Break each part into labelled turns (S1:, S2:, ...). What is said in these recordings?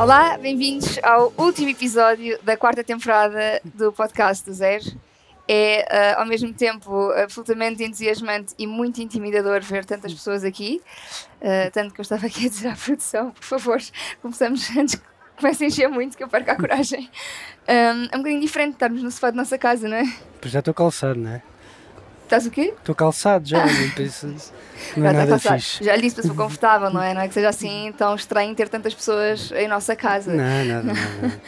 S1: Olá, bem-vindos ao último episódio da quarta temporada do podcast do Zero. É uh, ao mesmo tempo absolutamente entusiasmante e muito intimidador ver tantas pessoas aqui. Uh, tanto que eu estava aqui a dizer à produção, por favor, começamos antes que comece a encher muito, que eu perco a coragem. Um, é um bocadinho diferente estarmos no sofá da nossa casa, não é?
S2: Pois já estou calçado, não é?
S1: Estás o quê?
S2: Estou calçado já, não é
S1: Já está
S2: nada
S1: calçado.
S2: fixe.
S1: Já lhe disse para ser confortável, não é? Não é que seja assim tão estranho ter tantas pessoas em nossa casa.
S2: Não, nada, nada.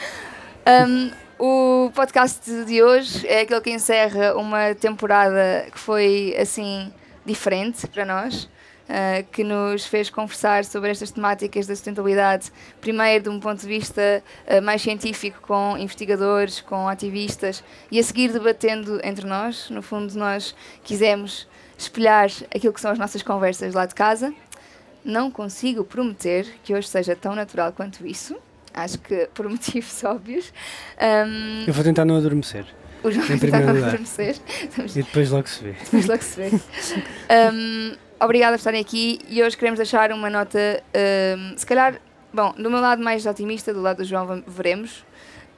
S1: Um, o podcast de hoje é aquele que encerra uma temporada que foi assim diferente para nós, uh, que nos fez conversar sobre estas temáticas da sustentabilidade, primeiro de um ponto de vista uh, mais científico, com investigadores, com ativistas, e a seguir debatendo entre nós. No fundo, nós quisemos espelhar aquilo que são as nossas conversas lá de casa. Não consigo prometer que hoje seja tão natural quanto isso. Acho que por motivos óbvios. Um,
S2: Eu vou tentar não adormecer.
S1: o João
S2: Em primeiro lugar.
S1: adormecer.
S2: E depois logo se vê.
S1: Depois logo se vê. Um, obrigada por estarem aqui e hoje queremos deixar uma nota, um, se calhar, bom, do meu lado mais otimista, do lado do João, veremos.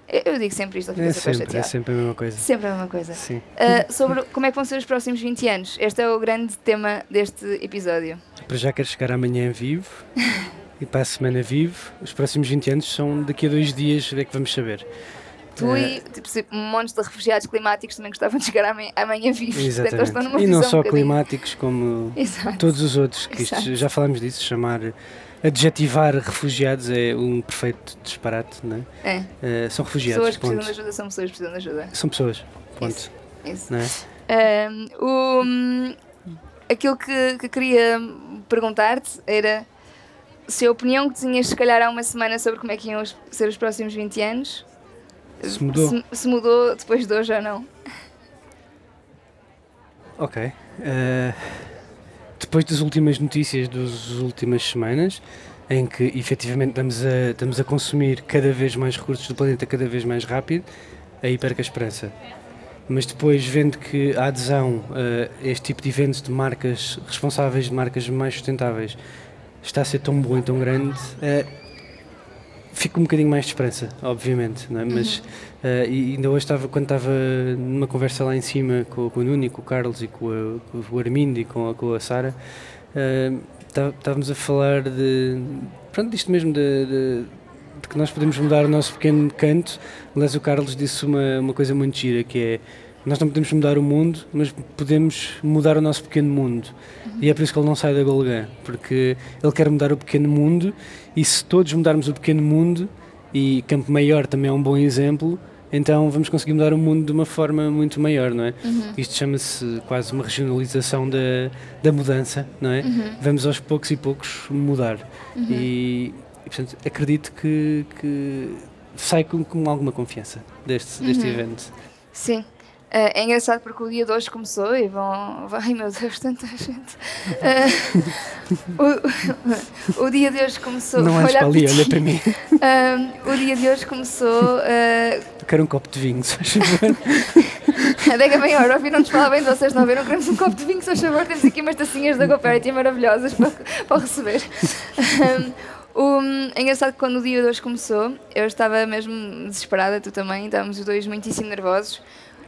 S1: Eu, digo sempre isto,
S2: É sempre, é sempre a mesma coisa.
S1: Sempre a mesma coisa.
S2: Sim.
S1: Uh, sobre como é que vão ser os próximos 20 anos. Este é o grande tema deste episódio.
S2: Para já quero chegar amanhã vivo e para a semana vivo. Os próximos 20 anos são daqui a dois dias, é que vamos saber.
S1: Tu
S2: Eh,
S1: e tipo, um monte de refugiados climáticos também gostavam de chegar amanhã, amanhã vivos. Portanto, eles estão
S2: Exatamente.
S1: numa
S2: E não só
S1: um
S2: climáticos, como
S1: Exato.
S2: todos os outros, que isto- já falámos disso, chamar, adjetivar refugiados é um perfeito disparate, não é?
S1: É.
S2: Eh, são refugiados,
S1: Pessoas que precisam de ajuda são pessoas que precisam de ajuda.
S2: São pessoas, ponto.
S1: Isso.
S2: Não é?
S1: Um, o, aquilo que, que queria perguntar-te era se a opinião que tinhas, se calhar, há uma semana sobre como é que iam ser os próximos 20 anos
S2: Se mudou.
S1: se, se mudou depois de hoje ou não.
S2: Ok. Eh, depois das últimas notícias das últimas semanas, em que efetivamente estamos a, estamos a consumir cada vez mais recursos do planeta cada vez mais rápido, aí perco a esperança. Mas depois, vendo que a adesão eh, a este tipo de eventos de marcas responsáveis, de marcas mais sustentáveis, está a ser tão bom e tão grande, eh, fico um bocadinho mais de esperança, obviamente. É? Mas eh, e ainda hoje estava, quando estava numa conversa lá em cima com, com o Nuno e com o Carlos e com, a- com o Armindo e com a, com a Sara, tá- estávamos a falar de. Pronto, disto mesmo, de, de- de que nós podemos mudar o nosso pequeno canto. Aliás, o Carlos disse uma, uma coisa muito gira que é. Nós não podemos mudar o mundo, mas podemos mudar o nosso pequeno mundo. E é por isso que ele não sai da Golgã, porque ele quer mudar o pequeno mundo, e se todos mudarmos o pequeno mundo, e Campo Maior também é um bom exemplo, então vamos conseguir mudar o mundo de uma forma muito maior, não é? Isto chama-se quase uma regionalização da, da mudança, não é? Vamos aos poucos e poucos mudar. E, e, portanto, acredito que, que sai com, com alguma confiança deste, deste evento.
S1: Sim. Eh, é engraçado porque o dia de hoje começou e vão. Ai meu Deus, tanta gente. Eh, o, o dia de hoje começou.
S2: Não
S1: olhar
S2: para ali, olha para mim.
S1: Um, o dia de hoje começou.
S2: Eu quero um copo de vinho, se faz favor.
S1: Adega maior, ouviram-nos falar bem de vocês, não viram? Queremos um copo de vinho, se faz favor, temos aqui umas tacinhas da GoParity maravilhosas para, para receber. Um, o- é engraçado que quando o dia de hoje começou, eu estava mesmo desesperada, tu também, estávamos os dois muitíssimo nervosos.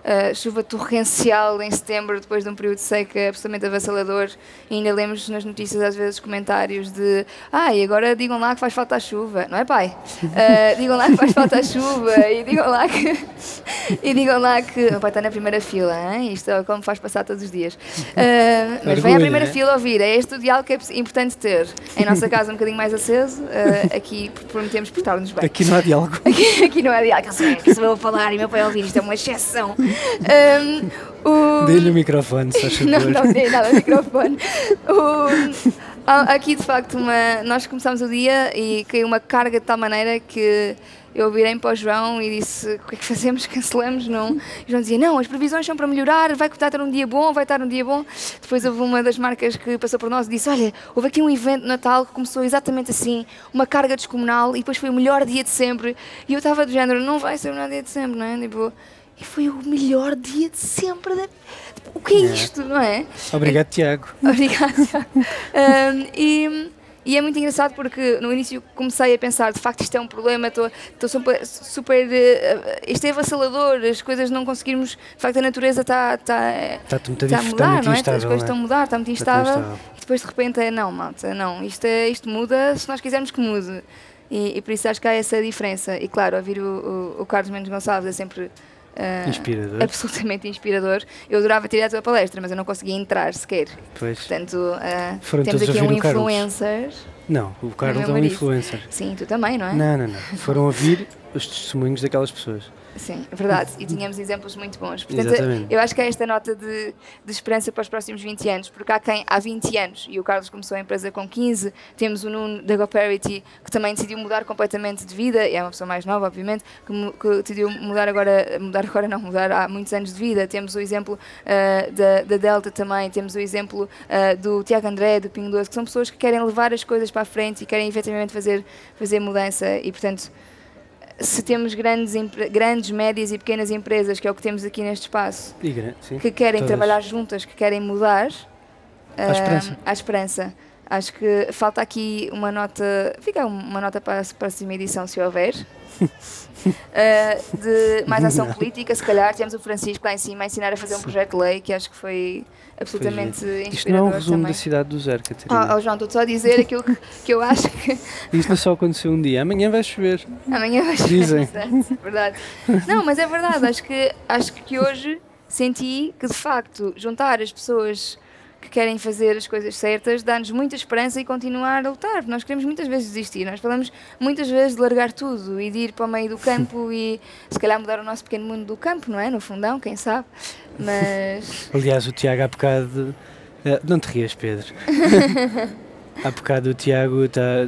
S1: Uh, chuva torrencial em setembro, depois de um período de seca absolutamente avassalador, e ainda lemos nas notícias às vezes comentários de ah, e agora digam lá que faz falta a chuva, não é pai? Uh, digam lá que faz falta a chuva, e digam lá que e digam lá que o pai está na primeira fila, hein? isto é como faz passar todos os dias. Uh, mas vem à primeira
S2: né?
S1: fila ouvir, é este o diálogo que é importante ter. Em nossa casa um bocadinho mais aceso, uh, aqui prometemos portar-nos bem.
S2: Aqui não há diálogo.
S1: Aqui, aqui não é diálogo, que eu sou eu a falar e meu pai a ouvir, isto é uma exceção. Um, o...
S2: Dê-lhe o microfone, se faz
S1: Não, não tem nada no microfone. O- aqui, de facto, uma... nós começámos o dia e caiu uma carga de tal maneira que eu virei para o João e disse: O que é que fazemos? Cancelamos? Não. E o João dizia: Não, as previsões são para melhorar, vai estar um dia bom, vai estar um dia bom. Depois houve uma das marcas que passou por nós e disse: Olha, houve aqui um evento de Natal que começou exatamente assim, uma carga descomunal e depois foi o melhor dia de sempre. E eu estava do género: Não vai ser o melhor dia de sempre, não é? Tipo, e foi o melhor dia de sempre. da- O que é
S2: Yeah.
S1: isto, não é?
S2: Obrigado, Tiago.
S1: Obrigada. Um, e, E é muito engraçado porque no início comecei a pensar, de facto isto é um problema, estou super, super uh, isto é avassalador, as coisas não conseguirmos, de facto a natureza está está,
S2: está,
S1: está a mudar, não é? Instável, as coisas estão a mudar, está muito instável,
S2: está muito
S1: e depois de repente é não, malta, não, isto, é, isto muda se nós quisermos que mude. E, e, por isso acho que há essa diferença. E claro, ouvir o, o, o Carlos Mendes Gonçalves é sempre
S2: Uh, inspirador.
S1: absolutamente inspirador. Eu adorava ter ido à tua palestra, mas eu não conseguia entrar sequer.
S2: Pois.
S1: Portanto, uh, temos aqui um influencer.
S2: Não, o Carlos é um influencer.
S1: Sim, tu também, não é?
S2: Não, não, não. Foram ouvir os testemunhos daquelas pessoas.
S1: Sim, é verdade. E tínhamos exemplos muito bons. Portanto, Exatamente. eu acho que é esta nota de, de, esperança para os próximos 20 anos, porque há quem há 20 anos, e o Carlos começou a empresa com 15, temos o Nuno da GoParity, que também decidiu mudar completamente de vida, e é uma pessoa mais nova, obviamente, que, que decidiu mudar agora, mudar agora não, mudar há muitos anos de vida. Temos o exemplo uh, da, da, Delta também, temos o exemplo uh, do Tiago André, do Pingo Doce, que são pessoas que querem levar as coisas para a frente e querem efetivamente fazer, fazer mudança, e portanto se temos grandes, grandes, médias e pequenas empresas, que é o que temos aqui neste espaço,
S2: sim,
S1: que querem todas. trabalhar juntas, que querem mudar,
S2: há esperança.
S1: Há esperança. Acho que falta aqui uma nota, fica uma nota para a próxima edição, se houver, uh, de mais ação política, se calhar. Temos o Francisco lá em cima a ensinar a fazer um projeto de lei, que acho que foi absolutamente foi inspirador
S2: Isto não é um resumo
S1: também.
S2: da cidade do zero, Catarina.
S1: Oh, oh João, estou só a dizer aquilo que, que eu acho que...
S2: Isto não só aconteceu um dia, amanhã vai chover.
S1: Amanhã vai chover, Dizem. verdade. Não, mas é verdade, acho que, acho que hoje senti que de facto juntar as pessoas que querem fazer as coisas certas, dá-nos muita esperança e continuar a lutar. Nós queremos muitas vezes desistir, nós falamos muitas vezes de largar tudo e de ir para o meio do campo e se calhar mudar o nosso pequeno mundo do campo, não é? No fundão, quem sabe? Mas.
S2: Aliás, o Tiago há bocado. Eh, não te rias, Pedro. há bocado o Tiago está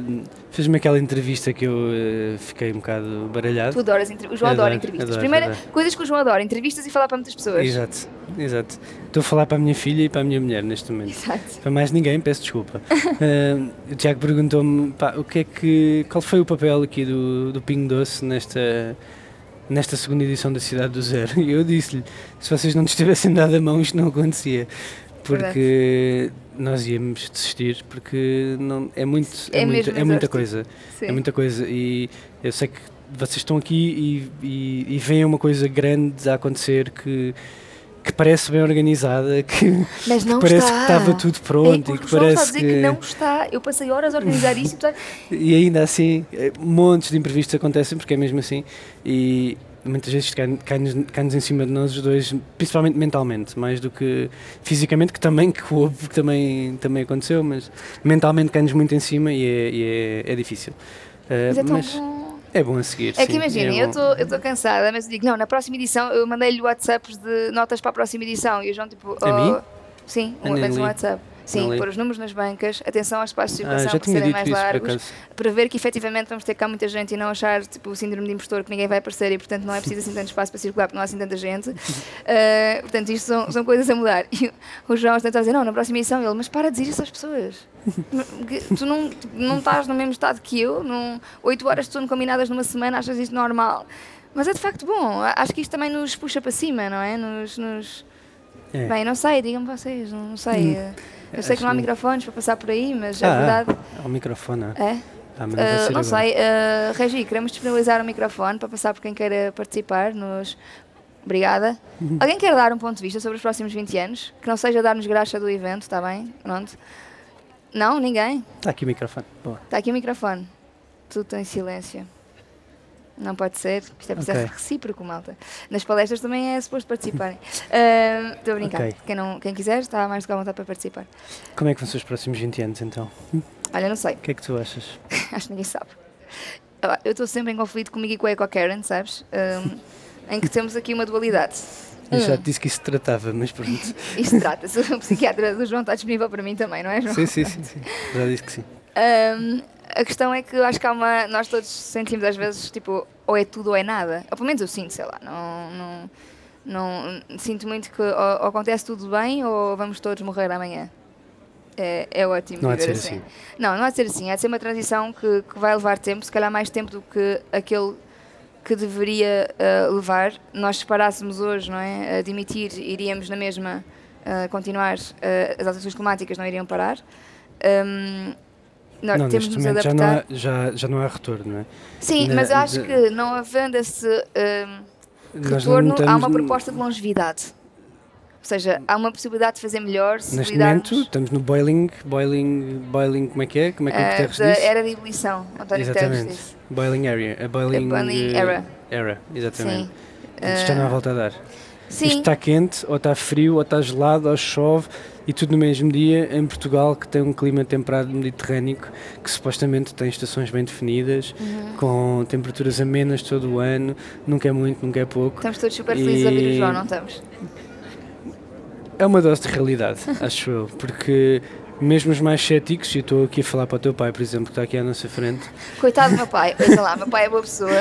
S2: Fez-me aquela entrevista que eu uh, fiquei um bocado baralhado.
S1: Tu adoras entrevistas. O João adora entrevistas. Adoro, Primeira, adoro. coisas que o João adora, entrevistas e falar para muitas pessoas.
S2: Exato, exato. Estou a falar para a minha filha e para a minha mulher neste momento.
S1: Exato.
S2: Para mais ninguém, peço desculpa. uh, o Tiago perguntou-me o que é que, qual foi o papel aqui do, do Pingo Doce nesta, nesta segunda edição da Cidade do Zero. E eu disse-lhe, se vocês não te estivessem dado a mão isto não acontecia. Porque... Verdade nós íamos desistir porque não, é, muito, é, é, muito, é muita coisa. Sim. É muita coisa. E eu sei que vocês estão aqui e, e, e veem uma coisa grande a acontecer que que parece bem organizada, que,
S1: Mas não
S2: que parece
S1: está.
S2: que estava tudo pronto
S1: é,
S2: e que parece
S1: que... que... não está. Eu passei horas a organizar isso
S2: e ainda assim, é, montes de imprevistos acontecem porque é mesmo assim e muitas vezes cai-nos cai em cima de nós os dois, principalmente mentalmente, mais do que fisicamente, que também que houve, que também, também aconteceu, mas mentalmente cai-nos muito em cima e é, e é, é difícil.
S1: Uh, mas é mas bom.
S2: É bom a seguir.
S1: É que imaginem, é eu estou cansada, mas eu digo, não, na próxima edição eu mandei-lhe WhatsApps de notas para a próxima edição e o João tipo.
S2: Oh, a mim?
S1: Oh, sim, um, um WhatsApp. Sim, pôr os números nas bancas, atenção aos espaços de ah, circulação
S2: ah,
S1: que serem mais largos, para ver que efetivamente vamos ter cá muita gente e não achar tipo, o síndrome de impostor que ninguém vai aparecer e portanto não é preciso assim tanto espaço para circular porque não há assim tanta gente. Uh, portanto, isto são, são coisas a mudar. E o João está a dizer, não, na próxima edição ele, mas para de dizer isso às pessoas. tu não, não estás no mesmo estado que eu, não, 8 horas de sono combinadas numa semana, achas isto normal. Mas é de facto bom, acho que isto também nos puxa para cima, não é? Nos, nos... É. Bem, não sei, digam-me vocês, não, não sei. Hum. Eu sei que não há microfones para passar por aí, mas é ah, é verdade.
S2: Há um microfone,
S1: é? é? Ah, não, uh, não sei. Uh, Regi, queremos disponibilizar um microfone para passar por quem queira participar nos. Obrigada. Uhum. Alguém quer dar um ponto de vista sobre os próximos 20 anos? Que não seja dar-nos graxa do evento, está bem? Pronto. Não? Ninguém?
S2: Está aqui o microfone. Boa.
S1: Está aqui o microfone. Tudo em silêncio. Não pode ser, isto é preciso okay. recíproco, malta. Nas palestras também é suposto participarem. Estou uh, a brincar. Okay. Quem, não, quem quiser está mais do que à vontade para participar.
S2: Como é que vão ser os próximos 20 anos então?
S1: Olha, não sei. O
S2: que é que tu achas?
S1: Acho que ninguém sabe. Eu estou sempre em conflito comigo e com a Eco Karen, sabes? Um, em que temos aqui uma dualidade.
S2: Eu já te disse que isso se tratava, mas pronto.
S1: Isto trata-se. O psiquiatra do João está disponível para mim também, não é, João?
S2: Sim, sim, sim. sim. Já disse que sim.
S1: Um, a questão é que eu acho que há uma. Nós todos sentimos às vezes tipo, ou é tudo ou é nada. Ou pelo menos eu sinto, sei lá. Não, não, não sinto muito que ou, ou acontece tudo bem ou vamos todos morrer amanhã. É, é ótimo.
S2: Não há de ser assim. assim.
S1: Não, não há de ser assim. Há de ser uma transição que, que vai levar tempo, se calhar mais tempo do que aquele que deveria uh, levar. Nós se parássemos hoje, não é? A dimitir, iríamos na mesma uh, continuar, uh, as alterações climáticas não iriam parar. Um, nós
S2: não,
S1: temos de nos
S2: momento já não,
S1: adaptar.
S2: há, já, já não há retorno, não é?
S1: Sim,
S2: Na-
S1: mas acho
S2: de-
S1: que não havendo esse hum,
S2: Nós não
S1: retorno, há uma proposta de longevidade. Ou seja, há uma possibilidade de fazer melhor se
S2: Neste momento estamos no boiling, boiling, boiling, como é que é? Como é que
S1: eh,
S2: Guterres
S1: da era de ebulição. António Guterres
S2: Exatamente.
S1: disse.
S2: Boiling area, a boiling,
S1: A boiling
S2: eh,
S1: era.
S2: era, exatamente.
S1: Sim.
S2: Isto já não há volta a dar.
S1: Sim,
S2: Isto está quente, ou está frio, ou está gelado, ou chove, e tudo no mesmo dia em Portugal, que tem um clima temperado mediterrâneo, que supostamente tem estações bem definidas,
S1: Uhum.
S2: com temperaturas amenas todo o ano, nunca é muito, nunca é pouco.
S1: estamos todos super felizes a ouvir o
S2: E-
S1: João, não estamos?
S2: É uma dose de realidade, acho eu, porque mesmo os mais céticos, e eu estou aqui a falar para o teu pai, por exemplo, que está aqui à nossa frente,
S1: Coitado do meu pai, ouça lá, meu pai é boa pessoa.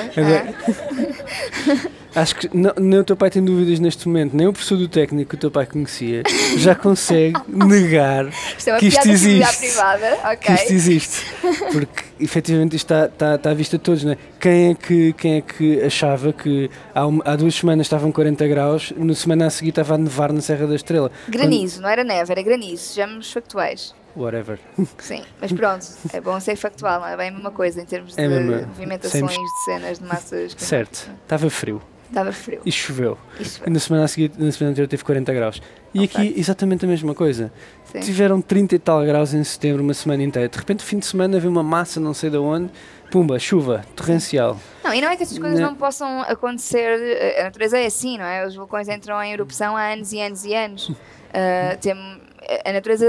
S1: Ah,
S2: Acho que não, nem o teu pai tem dúvidas neste momento, nem o professor do técnico que o teu pai conhecia já consegue negar
S1: Isto é uma
S2: que isto
S1: de
S2: existe.
S1: privada,
S2: que isto existe. Porque efetivamente isto está, está, está à vista de todos, não é? Quem é que, quem é que achava que há, uma- há duas semanas estavam 40 graus, na semana a seguir estava a nevar na Serra da Estrela?
S1: Granizo, não era neve, era granizo, sejamos factuais.
S2: Whatever.
S1: Sim, mas pronto, é bom ser factual, não é bem a mesma coisa em termos de
S2: É a mesma-
S1: movimentações de cenas de massas.
S2: Certo, estava frio
S1: Estava frio.
S2: e choveu. E na semana a seguir, na semana anterior teve 40 graus. E
S1: Um
S2: aqui exatamente a mesma coisa.
S1: Sim.
S2: Tiveram 30 e tal graus em setembro, uma semana inteira. De repente, fim de semana, veio uma massa, não sei de onde, pumba, chuva, torrencial.
S1: Não, e não é que essas coisas
S2: Não.
S1: não possam acontecer, eh, a natureza é assim, não é? Os vulcões entram em erupção há anos e anos e anos. Ah, tem, a natureza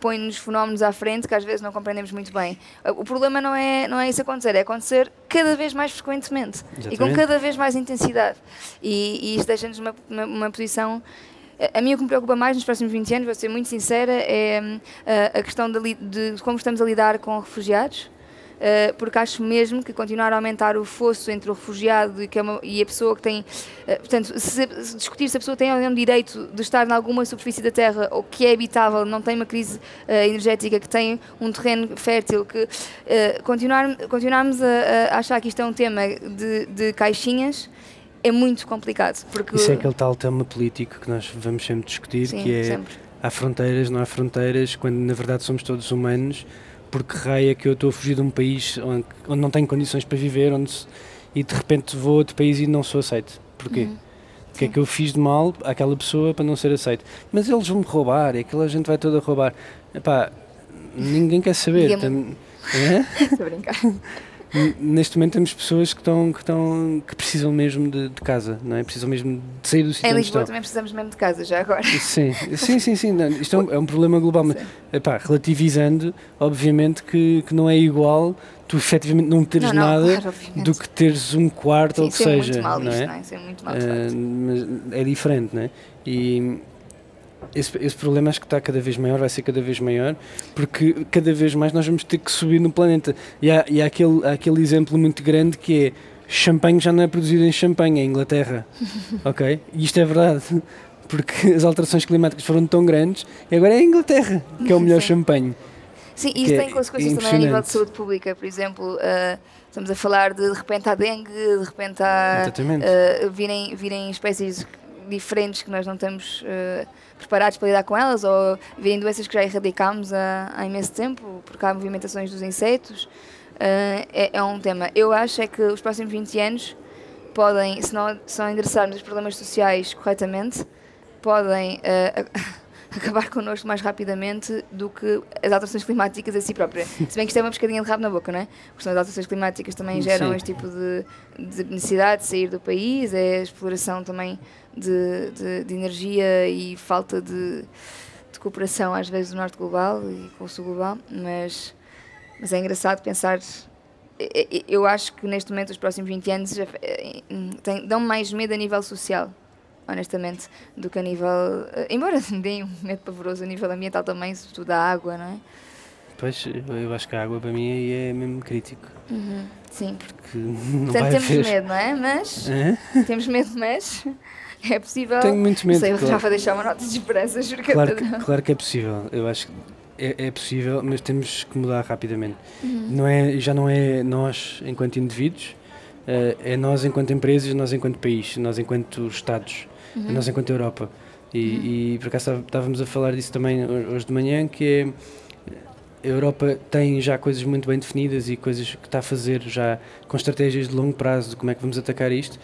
S1: põe-nos fenómenos à frente que às vezes não compreendemos muito bem. O problema não é, não é isso acontecer, é acontecer cada vez mais frequentemente e com
S2: Exatamente.
S1: cada vez mais intensidade. E, e isso deixa-nos numa, numa, numa posição. A a mim o que me preocupa mais nos próximos 20 anos, vou ser muito sincera, é hum, a, questão de, de como estamos a lidar com refugiados. Uh, porque acho mesmo que continuar a aumentar o fosso entre o refugiado e, que é uma- e a pessoa que tem. uh, portanto, se, se discutir se a pessoa tem ou não direito de estar em alguma superfície da Terra ou que é habitável, não tem uma crise uh, energética, que tem um terreno fértil, que continuar, continuarmos a, a achar que isto é um tema de, de caixinhas é muito complicado. Porque,
S2: Isso é aquele tal tema político que nós vamos sempre discutir,
S1: sim,
S2: que é
S1: sempre.
S2: há fronteiras, não há fronteiras, quando na verdade somos todos humanos, porque raia que eu estou a fugir de um país onde, onde não tenho condições para viver, onde se- e de repente vou a outro país e não sou aceito. Porquê?
S1: Uhum.
S2: O que é que eu fiz de mal àquela pessoa para não ser aceito? Mas eles vão me roubar, e aquela gente vai toda roubar. Epá, ninguém quer saber. É?
S1: Estou a brincar.
S2: Neste momento temos pessoas que estão que, estão, que precisam mesmo de, de casa, não é? Precisam mesmo de sair do sítio
S1: Em
S2: onde
S1: Lisboa também precisamos mesmo de casa, já agora.
S2: Sim, sim, sim, sim. não, isto é um, é um problema global, mas epá, relativizando, obviamente que, que não é igual tu efetivamente não teres
S1: Não, não,
S2: nada
S1: claro,
S2: do que teres um quarto
S1: Sim,
S2: ou o que
S1: é
S2: seja.
S1: muito mal
S2: não
S1: isto,
S2: é?
S1: não é? Isso é muito mal, facto.
S2: mas é diferente, não é? E esse, esse problema acho que está cada vez maior, vai ser cada vez maior, porque cada vez mais nós vamos ter que subir no planeta. E há, e há, aquele, há aquele exemplo muito grande que é champanhe já não é produzido em champanhe, é em Inglaterra. ok? E isto é verdade. Porque as alterações climáticas foram tão grandes e agora é a Inglaterra que é o melhor
S1: Sim.
S2: champanhe.
S1: Sim, e isso
S2: é
S1: tem consequências também a nível de saúde pública, por exemplo, ah, estamos a falar de de repente há dengue, de repente há ah, virem, virem espécies diferentes que nós não estamos ah, preparados para lidar com elas, ou virem doenças que já erradicámos há, há imenso tempo, porque há movimentações dos insetos. Ah, é, é um tema. Eu acho é que os próximos 20 anos podem, se não, se não endereçarmos os problemas sociais corretamente, podem ah, acabar connosco mais rapidamente do que as alterações climáticas em si próprias. Se bem que isto é uma pescadinha de rabo na boca, não é? Porque as alterações climáticas também geram
S2: Sim.
S1: este tipo de, de necessidade de sair do país, é a exploração também de, de, de energia e falta de, cooperação às vezes do norte global e com o sul global, mas, mas é engraçado pensar. Eu acho que neste momento, os próximos 20 anos, eh, dão mais medo a nível social honestamente, do que a nível. eh, embora deem um medo pavoroso a nível ambiental também, sobretudo da água, não é?
S2: Pois, eu acho que a água para mim aí é mesmo crítico.
S1: Sim.
S2: Que não
S1: Portanto,
S2: vai
S1: temos
S2: haver.
S1: medo, não é? Mas.
S2: Hã?
S1: temos medo, mas. É possível.
S2: Tenho muito medo.
S1: Sei, eu
S2: claro.
S1: já vou deixar uma nota de esperança, juro que
S2: Claro que, claro que é possível. Eu acho que é, é possível, mas temos que mudar rapidamente. Não é, já não é nós enquanto indivíduos, eh, é nós enquanto empresas, nós enquanto país, nós enquanto Estados, é nós enquanto Europa. E, e por acaso estávamos a falar disso também ho- hoje de manhã, que é a Europa tem já coisas muito bem definidas e coisas que está a fazer já com estratégias de longo prazo de como é que vamos atacar isto,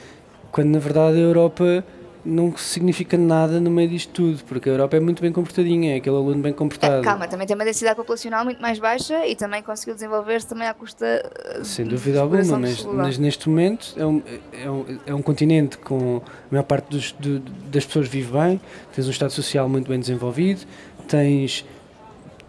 S2: quando na verdade a Europa não significa nada no meio disto tudo, porque a Europa é muito bem comportadinha, é aquele aluno bem comportado.
S1: Calma, também tem uma densidade populacional muito mais baixa e também conseguiu desenvolver-se também à custa. eh,
S2: Sem dúvida alguma, mas, mas neste momento é um, é, um, é um continente com a maior parte dos, do- das pessoas vive bem, tens um Estado social muito bem desenvolvido, tens.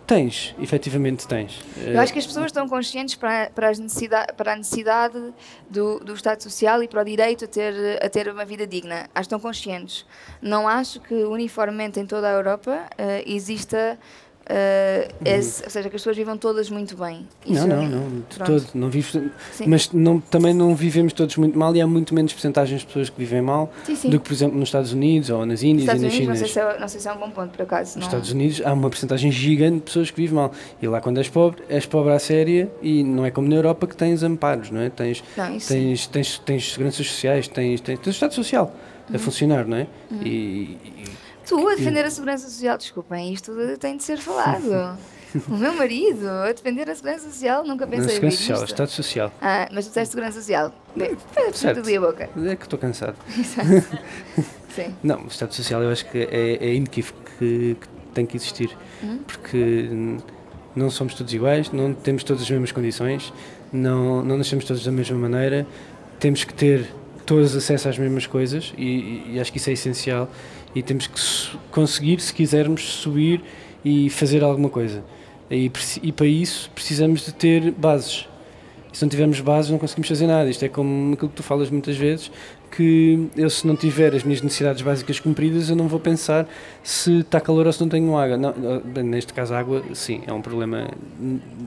S2: Tens, efetivamente tens.
S1: Eu acho que as pessoas estão conscientes para, para, as necessidade, para a necessidade do, do Estado Social e para o direito a ter, a ter uma vida digna. Acho que estão conscientes. Não acho que uniformemente em toda a Europa eh, exista. Eh, esse- ou seja, que as pessoas vivam todas muito bem. Isso
S2: Uhum. Não,
S1: é-
S2: não, não, de todo. Não vive, mas não, também não vivemos todos muito mal e há muito menos porcentagens de pessoas que vivem mal
S1: Sim, sim.
S2: do que, por exemplo, nos Estados Unidos ou nas Índias
S1: Estados
S2: e na
S1: Unidos,
S2: China.
S1: não sei, se é, não sei se é um bom ponto, por acaso.
S2: Nos
S1: não-
S2: Estados Unidos há uma porcentagem gigante de pessoas que vivem mal. E lá quando és pobre, és pobre à séria e não é como na Europa que tens amparos, não é? Tens,
S1: Não,
S2: tens, tens, tens seguranças sociais, tens, tens, tens o Estado Social
S1: Uhum.
S2: a funcionar, não é? E, e-
S1: Tu, a defender a segurança social, desculpem, isto tem de ser falado. o meu marido, a defender a segurança social, nunca pensei
S2: segurança
S1: ouvir
S2: social,
S1: isto.
S2: Estado Social.
S1: Ah, mas tu disseste segurança social.
S2: Certo.
S1: ali a boca.
S2: É que estou cansado.
S1: Sim.
S2: Não, o Estado Social eu acho que é, é inequívoco que, que tem que existir.
S1: Uhum.
S2: Porque hum, não somos todos iguais, não temos todas as mesmas condições, não, não nascemos todos da mesma maneira, temos que ter todos acesso às mesmas coisas e, e acho que isso é essencial e temos que conseguir, se quisermos, subir e fazer alguma coisa. E, e para isso precisamos de ter bases. E se não tivermos bases não conseguimos fazer nada. Isto é como aquilo que tu falas muitas vezes, que eu se não tiver as minhas necessidades básicas cumpridas, eu não vou pensar se está calor ou se não tenho água. Não, bem, neste caso a água, sim, é um problema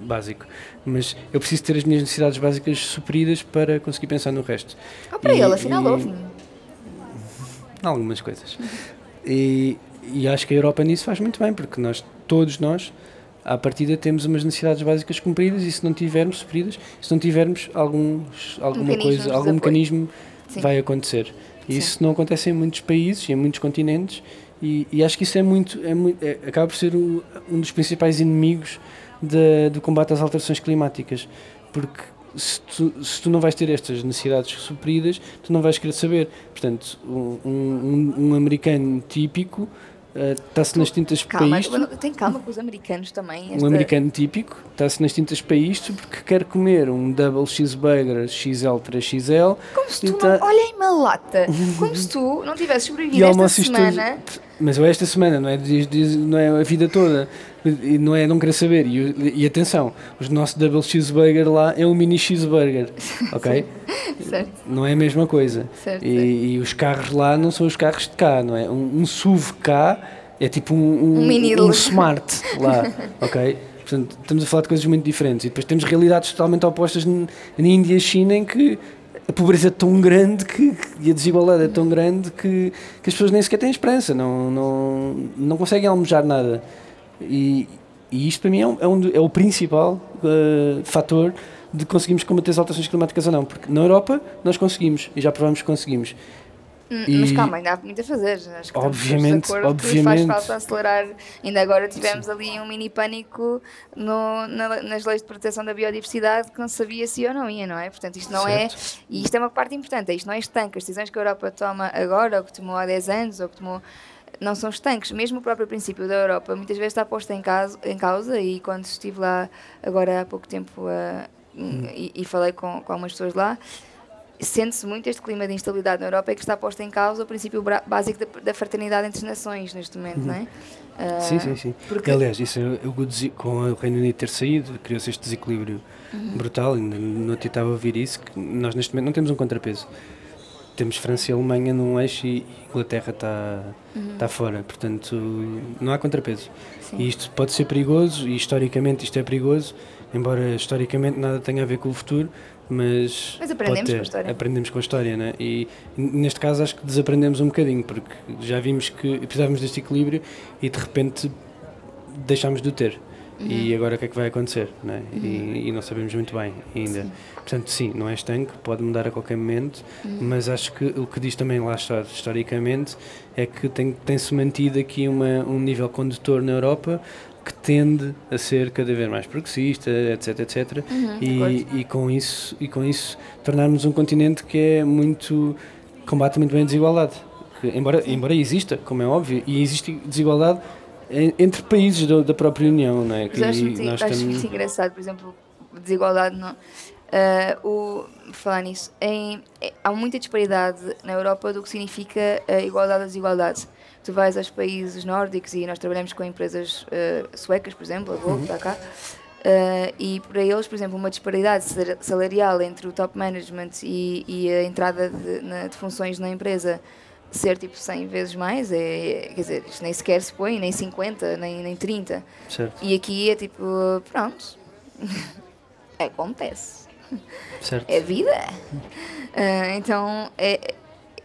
S2: básico. Mas eu preciso ter as minhas necessidades básicas supridas para conseguir pensar no resto.
S1: Oh, para
S2: E-
S1: ele, afinal
S2: e-
S1: ouve-me.
S2: Algumas coisas. E, e acho que a Europa nisso faz muito bem, porque nós, todos nós, à partida temos umas necessidades básicas cumpridas e se não tivermos supridas, se não tivermos alguns, alguma
S1: Mecanismos
S2: coisa,
S1: de
S2: algum mecanismo
S1: Sim.
S2: vai acontecer. E
S1: Sim.
S2: isso não acontece em muitos países, em muitos continentes, e, e acho que isso é muito, é muito é- acaba por ser o- um dos principais inimigos da- do combate às alterações climáticas, porque se tu, se tu não vais ter estas necessidades supridas, tu não vais querer saber. Portanto, um, um, um americano típico eh, está-se nas tintas para
S1: Calma,
S2: isto.
S1: tem calma com os americanos também.
S2: Um
S1: esta-
S2: americano típico está-se nas tintas para isto porque quer comer um double cheeseburger XL 3XL
S1: Como se tu
S2: Então-
S1: não. Olhem-me lata. Como se tu não tivesses sobrevivido esta semana.
S2: Mas é esta semana, não é, dias- dias- não é a vida toda. E não é não querer saber. E, e atenção, o nosso double cheeseburger lá é um mini cheeseburger, ok?
S1: Certo,
S2: Não é a mesma coisa.
S1: certo. certo.
S2: E, e os carros lá não são os carros de cá, não é? Um, um SUV cá é tipo um,
S1: Um
S2: um
S1: Lidl.
S2: Smart lá, ok? Portanto, estamos a falar de coisas muito diferentes. E depois temos realidades totalmente opostas na Índia e China em que a pobreza é tão grande que, e a desigualdade é tão grande que, que as pessoas nem sequer têm esperança, não, não, não conseguem almejar nada. E, e isto para mim é, um, é, um é o principal eh, fator de conseguirmos combater as alterações climáticas ou não, porque na Europa nós conseguimos e já provamos que conseguimos.
S1: Hum,
S2: E-
S1: Mas calma, ainda há muito a fazer. Acho que
S2: Obviamente,
S1: de acordo que
S2: obviamente.
S1: faz falta acelerar. Ainda agora tivemos ali um mini pânico no- na- nas leis de proteção da biodiversidade que não sabia se ia ou não ia, não é? Portanto, isto não é. E isto é uma parte importante. Isto não é estanque. As decisões que a Europa toma agora, ou que tomou há 10 anos, ou que tomou. Não são estanques. Mesmo o próprio princípio da Europa muitas vezes está posto em, caso, em causa. E quando estive lá agora há pouco tempo ah, e, e falei com, com algumas pessoas lá, sente-se muito este clima de instabilidade na Europa e que está posto em causa o princípio básico da, da fraternidade entre as nações neste momento, não é?
S2: Uhum. Sim, sim, sim.
S1: Porque,
S2: Aliás, isso é, eu, com o Reino Unido ter saído, criou-se este desequilíbrio
S1: Uhum.
S2: brutal. Não te estava a ouvir isso. Que nós neste momento não temos um contrapeso. Temos França e Alemanha num eixo e Inglaterra está, está fora. Portanto, não há contrapeso.
S1: Sim.
S2: E isto pode ser perigoso, e historicamente isto é perigoso, embora historicamente nada tenha a ver com o futuro, mas,
S1: Mas aprendemos
S2: ter.
S1: com a história.
S2: Aprendemos com a história, né? E neste caso acho que desaprendemos um bocadinho, porque já vimos que precisávamos deste equilíbrio e de repente deixámos de o ter. E agora o que é que vai acontecer? Não é? e, e não sabemos muito bem ainda.
S1: Sim.
S2: Portanto, sim, não é estanque, pode mudar a qualquer momento,
S1: Uhum.
S2: mas acho que o que diz também lá historicamente é que tem- tem-se mantido aqui uma, um nível condutor na Europa que tende a ser cada vez mais progressista, etc, etc.
S1: Uhum,
S2: e, e com isso e com isso tornarmos um continente que é muito combate muito bem a desigualdade. Que, embora embora exista, como é óbvio, e existe desigualdade en- entre países do- da própria União, não é?
S1: Mas acho, muito,
S2: nós
S1: acho
S2: estamos-
S1: muito engraçado, por exemplo, desigualdade. Não, Ah, o, por falar nisso, em- é- há muita disparidade na Europa do que significa a igualdade à desigualdade. Tu vais aos países nórdicos e nós trabalhamos com empresas ah, suecas, por exemplo, a Volvo está cá. ah, e para eles, por exemplo, uma disparidade sal- salarial entre o top management e, e a entrada de, na- de funções na empresa ser tipo 100 vezes mais, é, quer dizer, isto nem sequer se põe, nem 50, nem, nem 30.
S2: certo,
S1: E aqui é tipo, pronto, acontece,
S2: certo.
S1: é vida. Ah, então, é,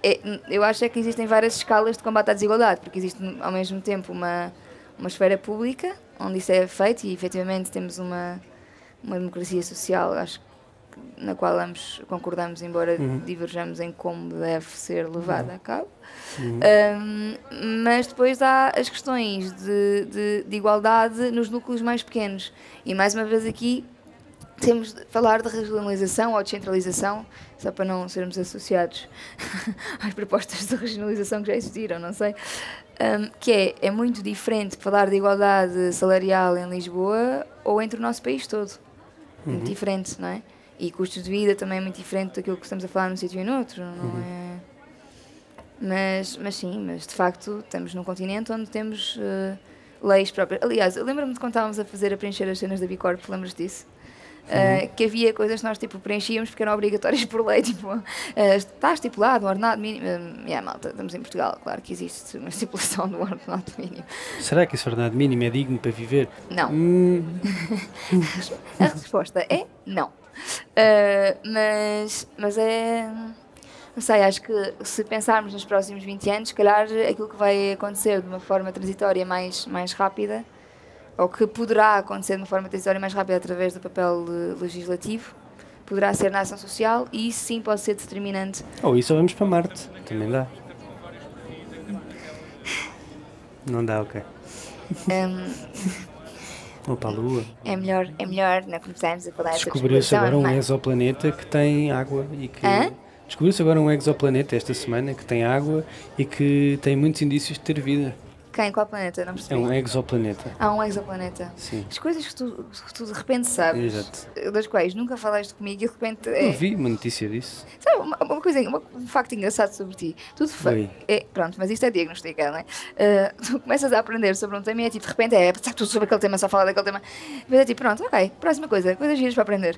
S1: é- eu acho é que existem várias escalas de combate à desigualdade, porque existe ao mesmo tempo uma, uma esfera pública, onde isso é feito e efetivamente temos uma, uma democracia social, acho na qual ambos concordamos, embora
S2: Uhum.
S1: diverjamos em como deve ser levada a cabo.
S2: Uhum.
S1: Um, mas depois há as questões de, de, de igualdade nos núcleos mais pequenos. E mais uma vez aqui temos de falar de regionalização ou descentralização, só para não sermos associados às propostas de regionalização que já existiram, não sei. Um, que é, é muito diferente falar de igualdade salarial em Lisboa ou entre o nosso país todo. Muito diferente, não é? E custos de vida também é muito diferente daquilo que estamos a falar num sítio e noutro, não é? Mas, mas sim, mas de facto estamos num continente onde temos eh, leis próprias. Aliás, lembro-me de quando estávamos a fazer a preencher as cenas da Bicorp, lembras disso? Uh, que havia coisas que nós tipo preenchíamos porque eram obrigatórias por lei, tipo, uh, está estipulado um ordenado mínimo. Uh, yeah, malta, estamos em Portugal, claro que existe uma estipulação do ordenado mínimo.
S2: Será que esse ordenado mínimo é digno para viver?
S1: Não.
S2: Hum,
S1: A resposta é não. Uh, mas, mas é. Não sei, acho que se pensarmos nos próximos 20 anos, se calhar aquilo que vai acontecer de uma forma transitória mais, mais rápida, ou que poderá acontecer de uma forma transitória mais rápida através do papel eh, legislativo, poderá ser na ação social e isso sim pode ser determinante.
S2: ou isso ou vamos para Marte, também dá. Não dá, ok.
S1: Um,
S2: Ou para a Lua.
S1: é, melhor, é melhor não começarmos a falar dessa
S2: Descobriu-se agora um exoplaneta que tem água e que.
S1: Hã?
S2: Descobriu-se agora um exoplaneta esta semana que tem água e que tem muitos indícios de ter vida.
S1: Quem? Qual planeta? Não
S2: É
S1: percebi.
S2: um exoplaneta.
S1: Há um exoplaneta.
S2: Sim.
S1: As coisas que tu, que tu de repente sabes,
S2: Exato.
S1: das quais nunca falaste comigo e de repente.
S2: Eu
S1: É,
S2: vi uma notícia disso.
S1: sabe, uma, uma coisa, uma- um facto engraçado sobre ti. Tu de fa-
S2: Oi.
S1: é, Pronto, mas isto é diagnosticado, não é? Ah, tu começas a aprender sobre um tema e é tipo, de repente é, sabe tudo sobre aquele tema, só fala daquele tema. Depois é tipo, pronto, ok, próxima coisa, coisas giras para aprender.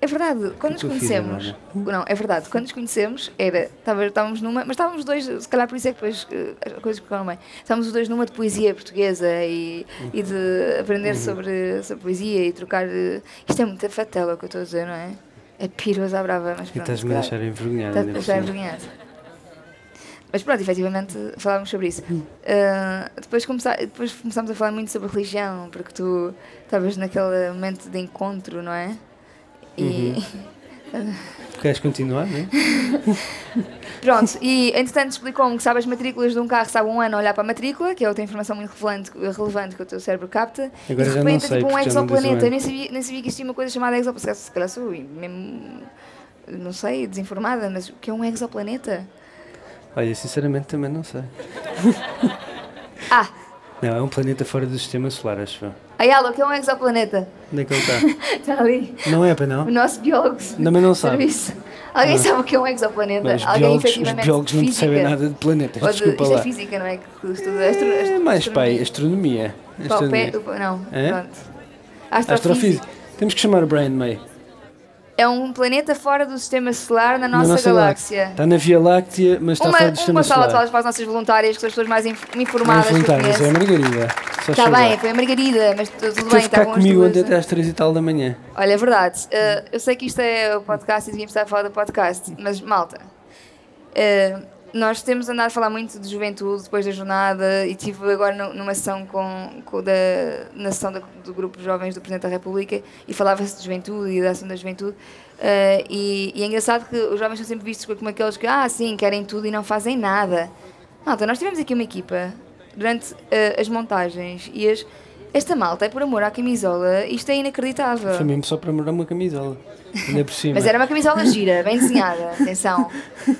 S1: É verdade, quando nos conhecemos. Não, é verdade, quando nos conhecemos, era. Estávamos numa. Mas estávamos os dois, se calhar por isso é que depois eh, as coisas ficaram bem. Estávamos os dois numa de poesia portuguesa e, e de aprender sobre, sobre poesia e trocar. eh, Isto é muita fatela o que eu estou a dizer, não é? É piroso à brava, mas
S2: E
S1: pronto.
S2: estás-me a deixar envergonhado.
S1: Está
S2: ainda
S1: a deixar
S2: cima.
S1: envergonhado. Mas pronto, efetivamente falávamos sobre isso. Ah, depois, começa, depois começámos a falar muito sobre religião, porque tu estavas naquele momento de encontro, não é? E
S2: Queres continuar, não é?
S1: pronto, e entretanto explicou-me que sabe as matrículas de um carro, sabe um ano a olhar para a matrícula, que é outra informação muito relevante, relevante que o teu cérebro capta.
S2: Agora
S1: e de repente é
S2: sei,
S1: tipo um exoplaneta. Eu nem sabia, nem sabia que existia uma coisa chamada exoplaneta. Se calhar sou mesmo, não sei, desinformada, mas o que é um exoplaneta?
S2: Olha, sinceramente também não sei.
S1: Ah,
S2: Não, é um planeta fora do sistema solar, acho eu.
S1: Ayala, o que é um exoplaneta?
S2: Onde é que ele está?
S1: Está ali.
S2: Não é para
S1: O
S2: não?
S1: nosso biólogo.
S2: Também não sabe.
S1: Serviço. Alguém
S2: Ah.
S1: sabe o que é um exoplaneta?
S2: Mas
S1: Alguém
S2: biólogos, os biólogos não percebem nada de planetas,
S1: Ou de,
S2: desculpa
S1: isto
S2: lá.
S1: é física, não é? Que estuda astro, astro,
S2: É mais pai,
S1: astronomia.
S2: astronomia.
S1: O pé- o- não,
S2: É?
S1: pronto. Astrofísica.
S2: Astrofísica. Temos que chamar o Brian May.
S1: É um planeta fora do sistema solar na nossa,
S2: Na
S1: galáxia.
S2: Está na Via Láctea, mas está
S1: Uma,
S2: fora do sistema
S1: uma sala de
S2: solar.
S1: falas para as nossas voluntárias, que são as pessoas mais inf- informadas que eu
S2: voluntários, é a. Margarida.
S1: Está bem, foi a Margarida, mas tu- tudo
S2: Teve
S1: bem, as
S2: comigo ontem até às três e tal da manhã.
S1: Olha, é verdade. Uh, eu sei que isto é o podcast e devíamos estar a falar do podcast, mas malta, uh, nós temos andado a falar muito de juventude depois da jornada e tive agora nu- numa sessão com, com da, na sessão da- do grupo de jovens do Presidente da República e falava-se de juventude e da ação da juventude eh, e, e é engraçado que os jovens são sempre vistos como aqueles que, ah, sim, querem tudo e não fazem nada. Malta, nós tivemos aqui uma equipa durante eh, as montagens e as, esta malta é por amor à camisola, isto é inacreditável.
S2: Foi mesmo só para morar uma camisola. Ainda por cima.
S1: Mas era uma camisola gira, bem desenhada, atenção.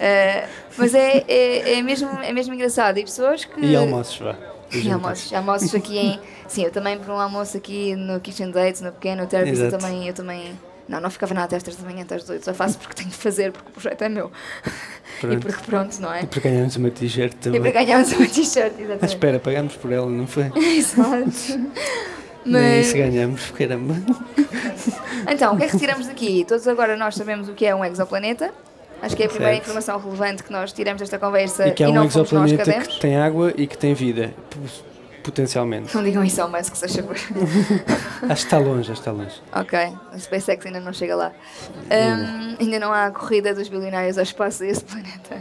S1: Eh, mas é, é, é, mesmo, é mesmo engraçado. E pessoas que.
S2: E almoços, vá.
S1: E almoços, almoços aqui em. Sim, eu também para um almoço aqui no Kitchen Dates, no pequeno Therapist, eu também, eu também. Não, não ficava nada até às 3 da manhã, até às 8, só faço porque tenho de fazer, porque o projeto é meu. E
S2: Pronto.
S1: porque pronto, não é?
S2: E para ganharmos uma t-shirt
S1: E
S2: também.
S1: para ganharmos uma t-shirt,
S2: Ah,
S1: exatamente.
S2: espera, pagámos por ela, não foi?
S1: Exato.
S2: Nem isso
S1: Mas,
S2: ganhamos, caramba.
S1: então, o que é que tiramos daqui? Todos agora nós sabemos o que é um exoplaneta. Acho que é a primeira
S2: Certo.
S1: informação relevante que nós tiramos desta conversa
S2: E que há um
S1: não fomos nós que
S2: tem água e que tem vida. Potencialmente.
S1: Não digam isso ao Musk, se favor.
S2: Acho que está longe, acho que está longe.
S1: ok, a SpaceX ainda não chega lá. Hum, ainda não há a corrida dos bilionários ao espaço desse planeta.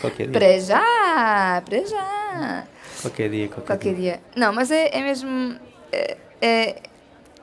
S2: Qualquer dia.
S1: Para já, para já.
S2: Qualquer dia, qualquer,
S1: Qualquer
S2: dia.
S1: dia. Não, mas é, é mesmo. é- é-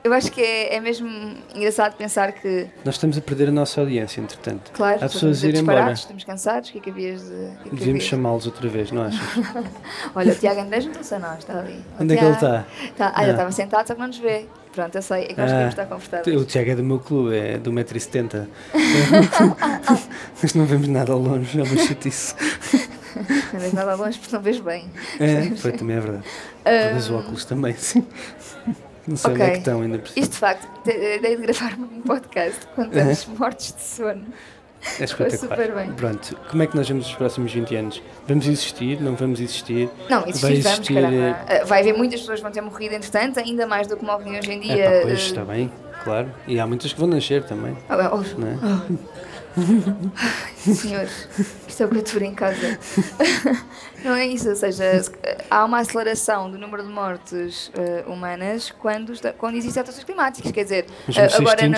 S1: eu acho que é, é mesmo engraçado pensar que,
S2: Nós estamos a perder a nossa audiência, entretanto.
S1: claro,
S2: Há pessoas a ir embora.
S1: estamos cansados, o que é que havias de. o que é que
S2: Devíamos chamá-los outra vez, não achas?
S1: Olha, o Tiago Andrés juntou-se a nós, está ali. O
S2: Onde é que ele
S1: Tiago-
S2: está?
S1: Tá, ah, ele
S2: Ah.
S1: estava sentado, só que não nos vê. Pronto, eu sei, é que nós
S2: Ah,
S1: estar confortáveis.
S2: O Tiago é do meu clube, é do 1,70m. Mas não vemos nada ao longe, é uma chatice.
S1: Não vês nada longe porque não vês bem.
S2: É, foi, também é verdade. Por os óculos também, sim. Não sei onde é que estão ainda.
S1: Isto de facto, ideia de gravar um podcast quando estamos mortos de sono.
S2: É espetacular.
S1: super bem.
S2: Pronto, como é que nós vemos os próximos 20 anos? Vamos existir? Não vamos existir?
S1: Não,
S2: Vai
S1: existir, vamos,
S2: existir,
S1: caramba. Ah, Vai haver muitas pessoas que vão ter morrido entretanto, ainda mais do que morrem hoje em dia.
S2: É pá, pois
S1: ah,
S2: está bem, claro. E há muitas que vão nascer também,
S1: ah, oh,
S2: não é?
S1: senhores, isto é o que eu estou em casa. Não é isso, ou seja, se- há uma aceleração do número de mortes ah, humanas quando, está- quando existem alterações climáticas. Quer dizer,
S2: ser
S1: agora no,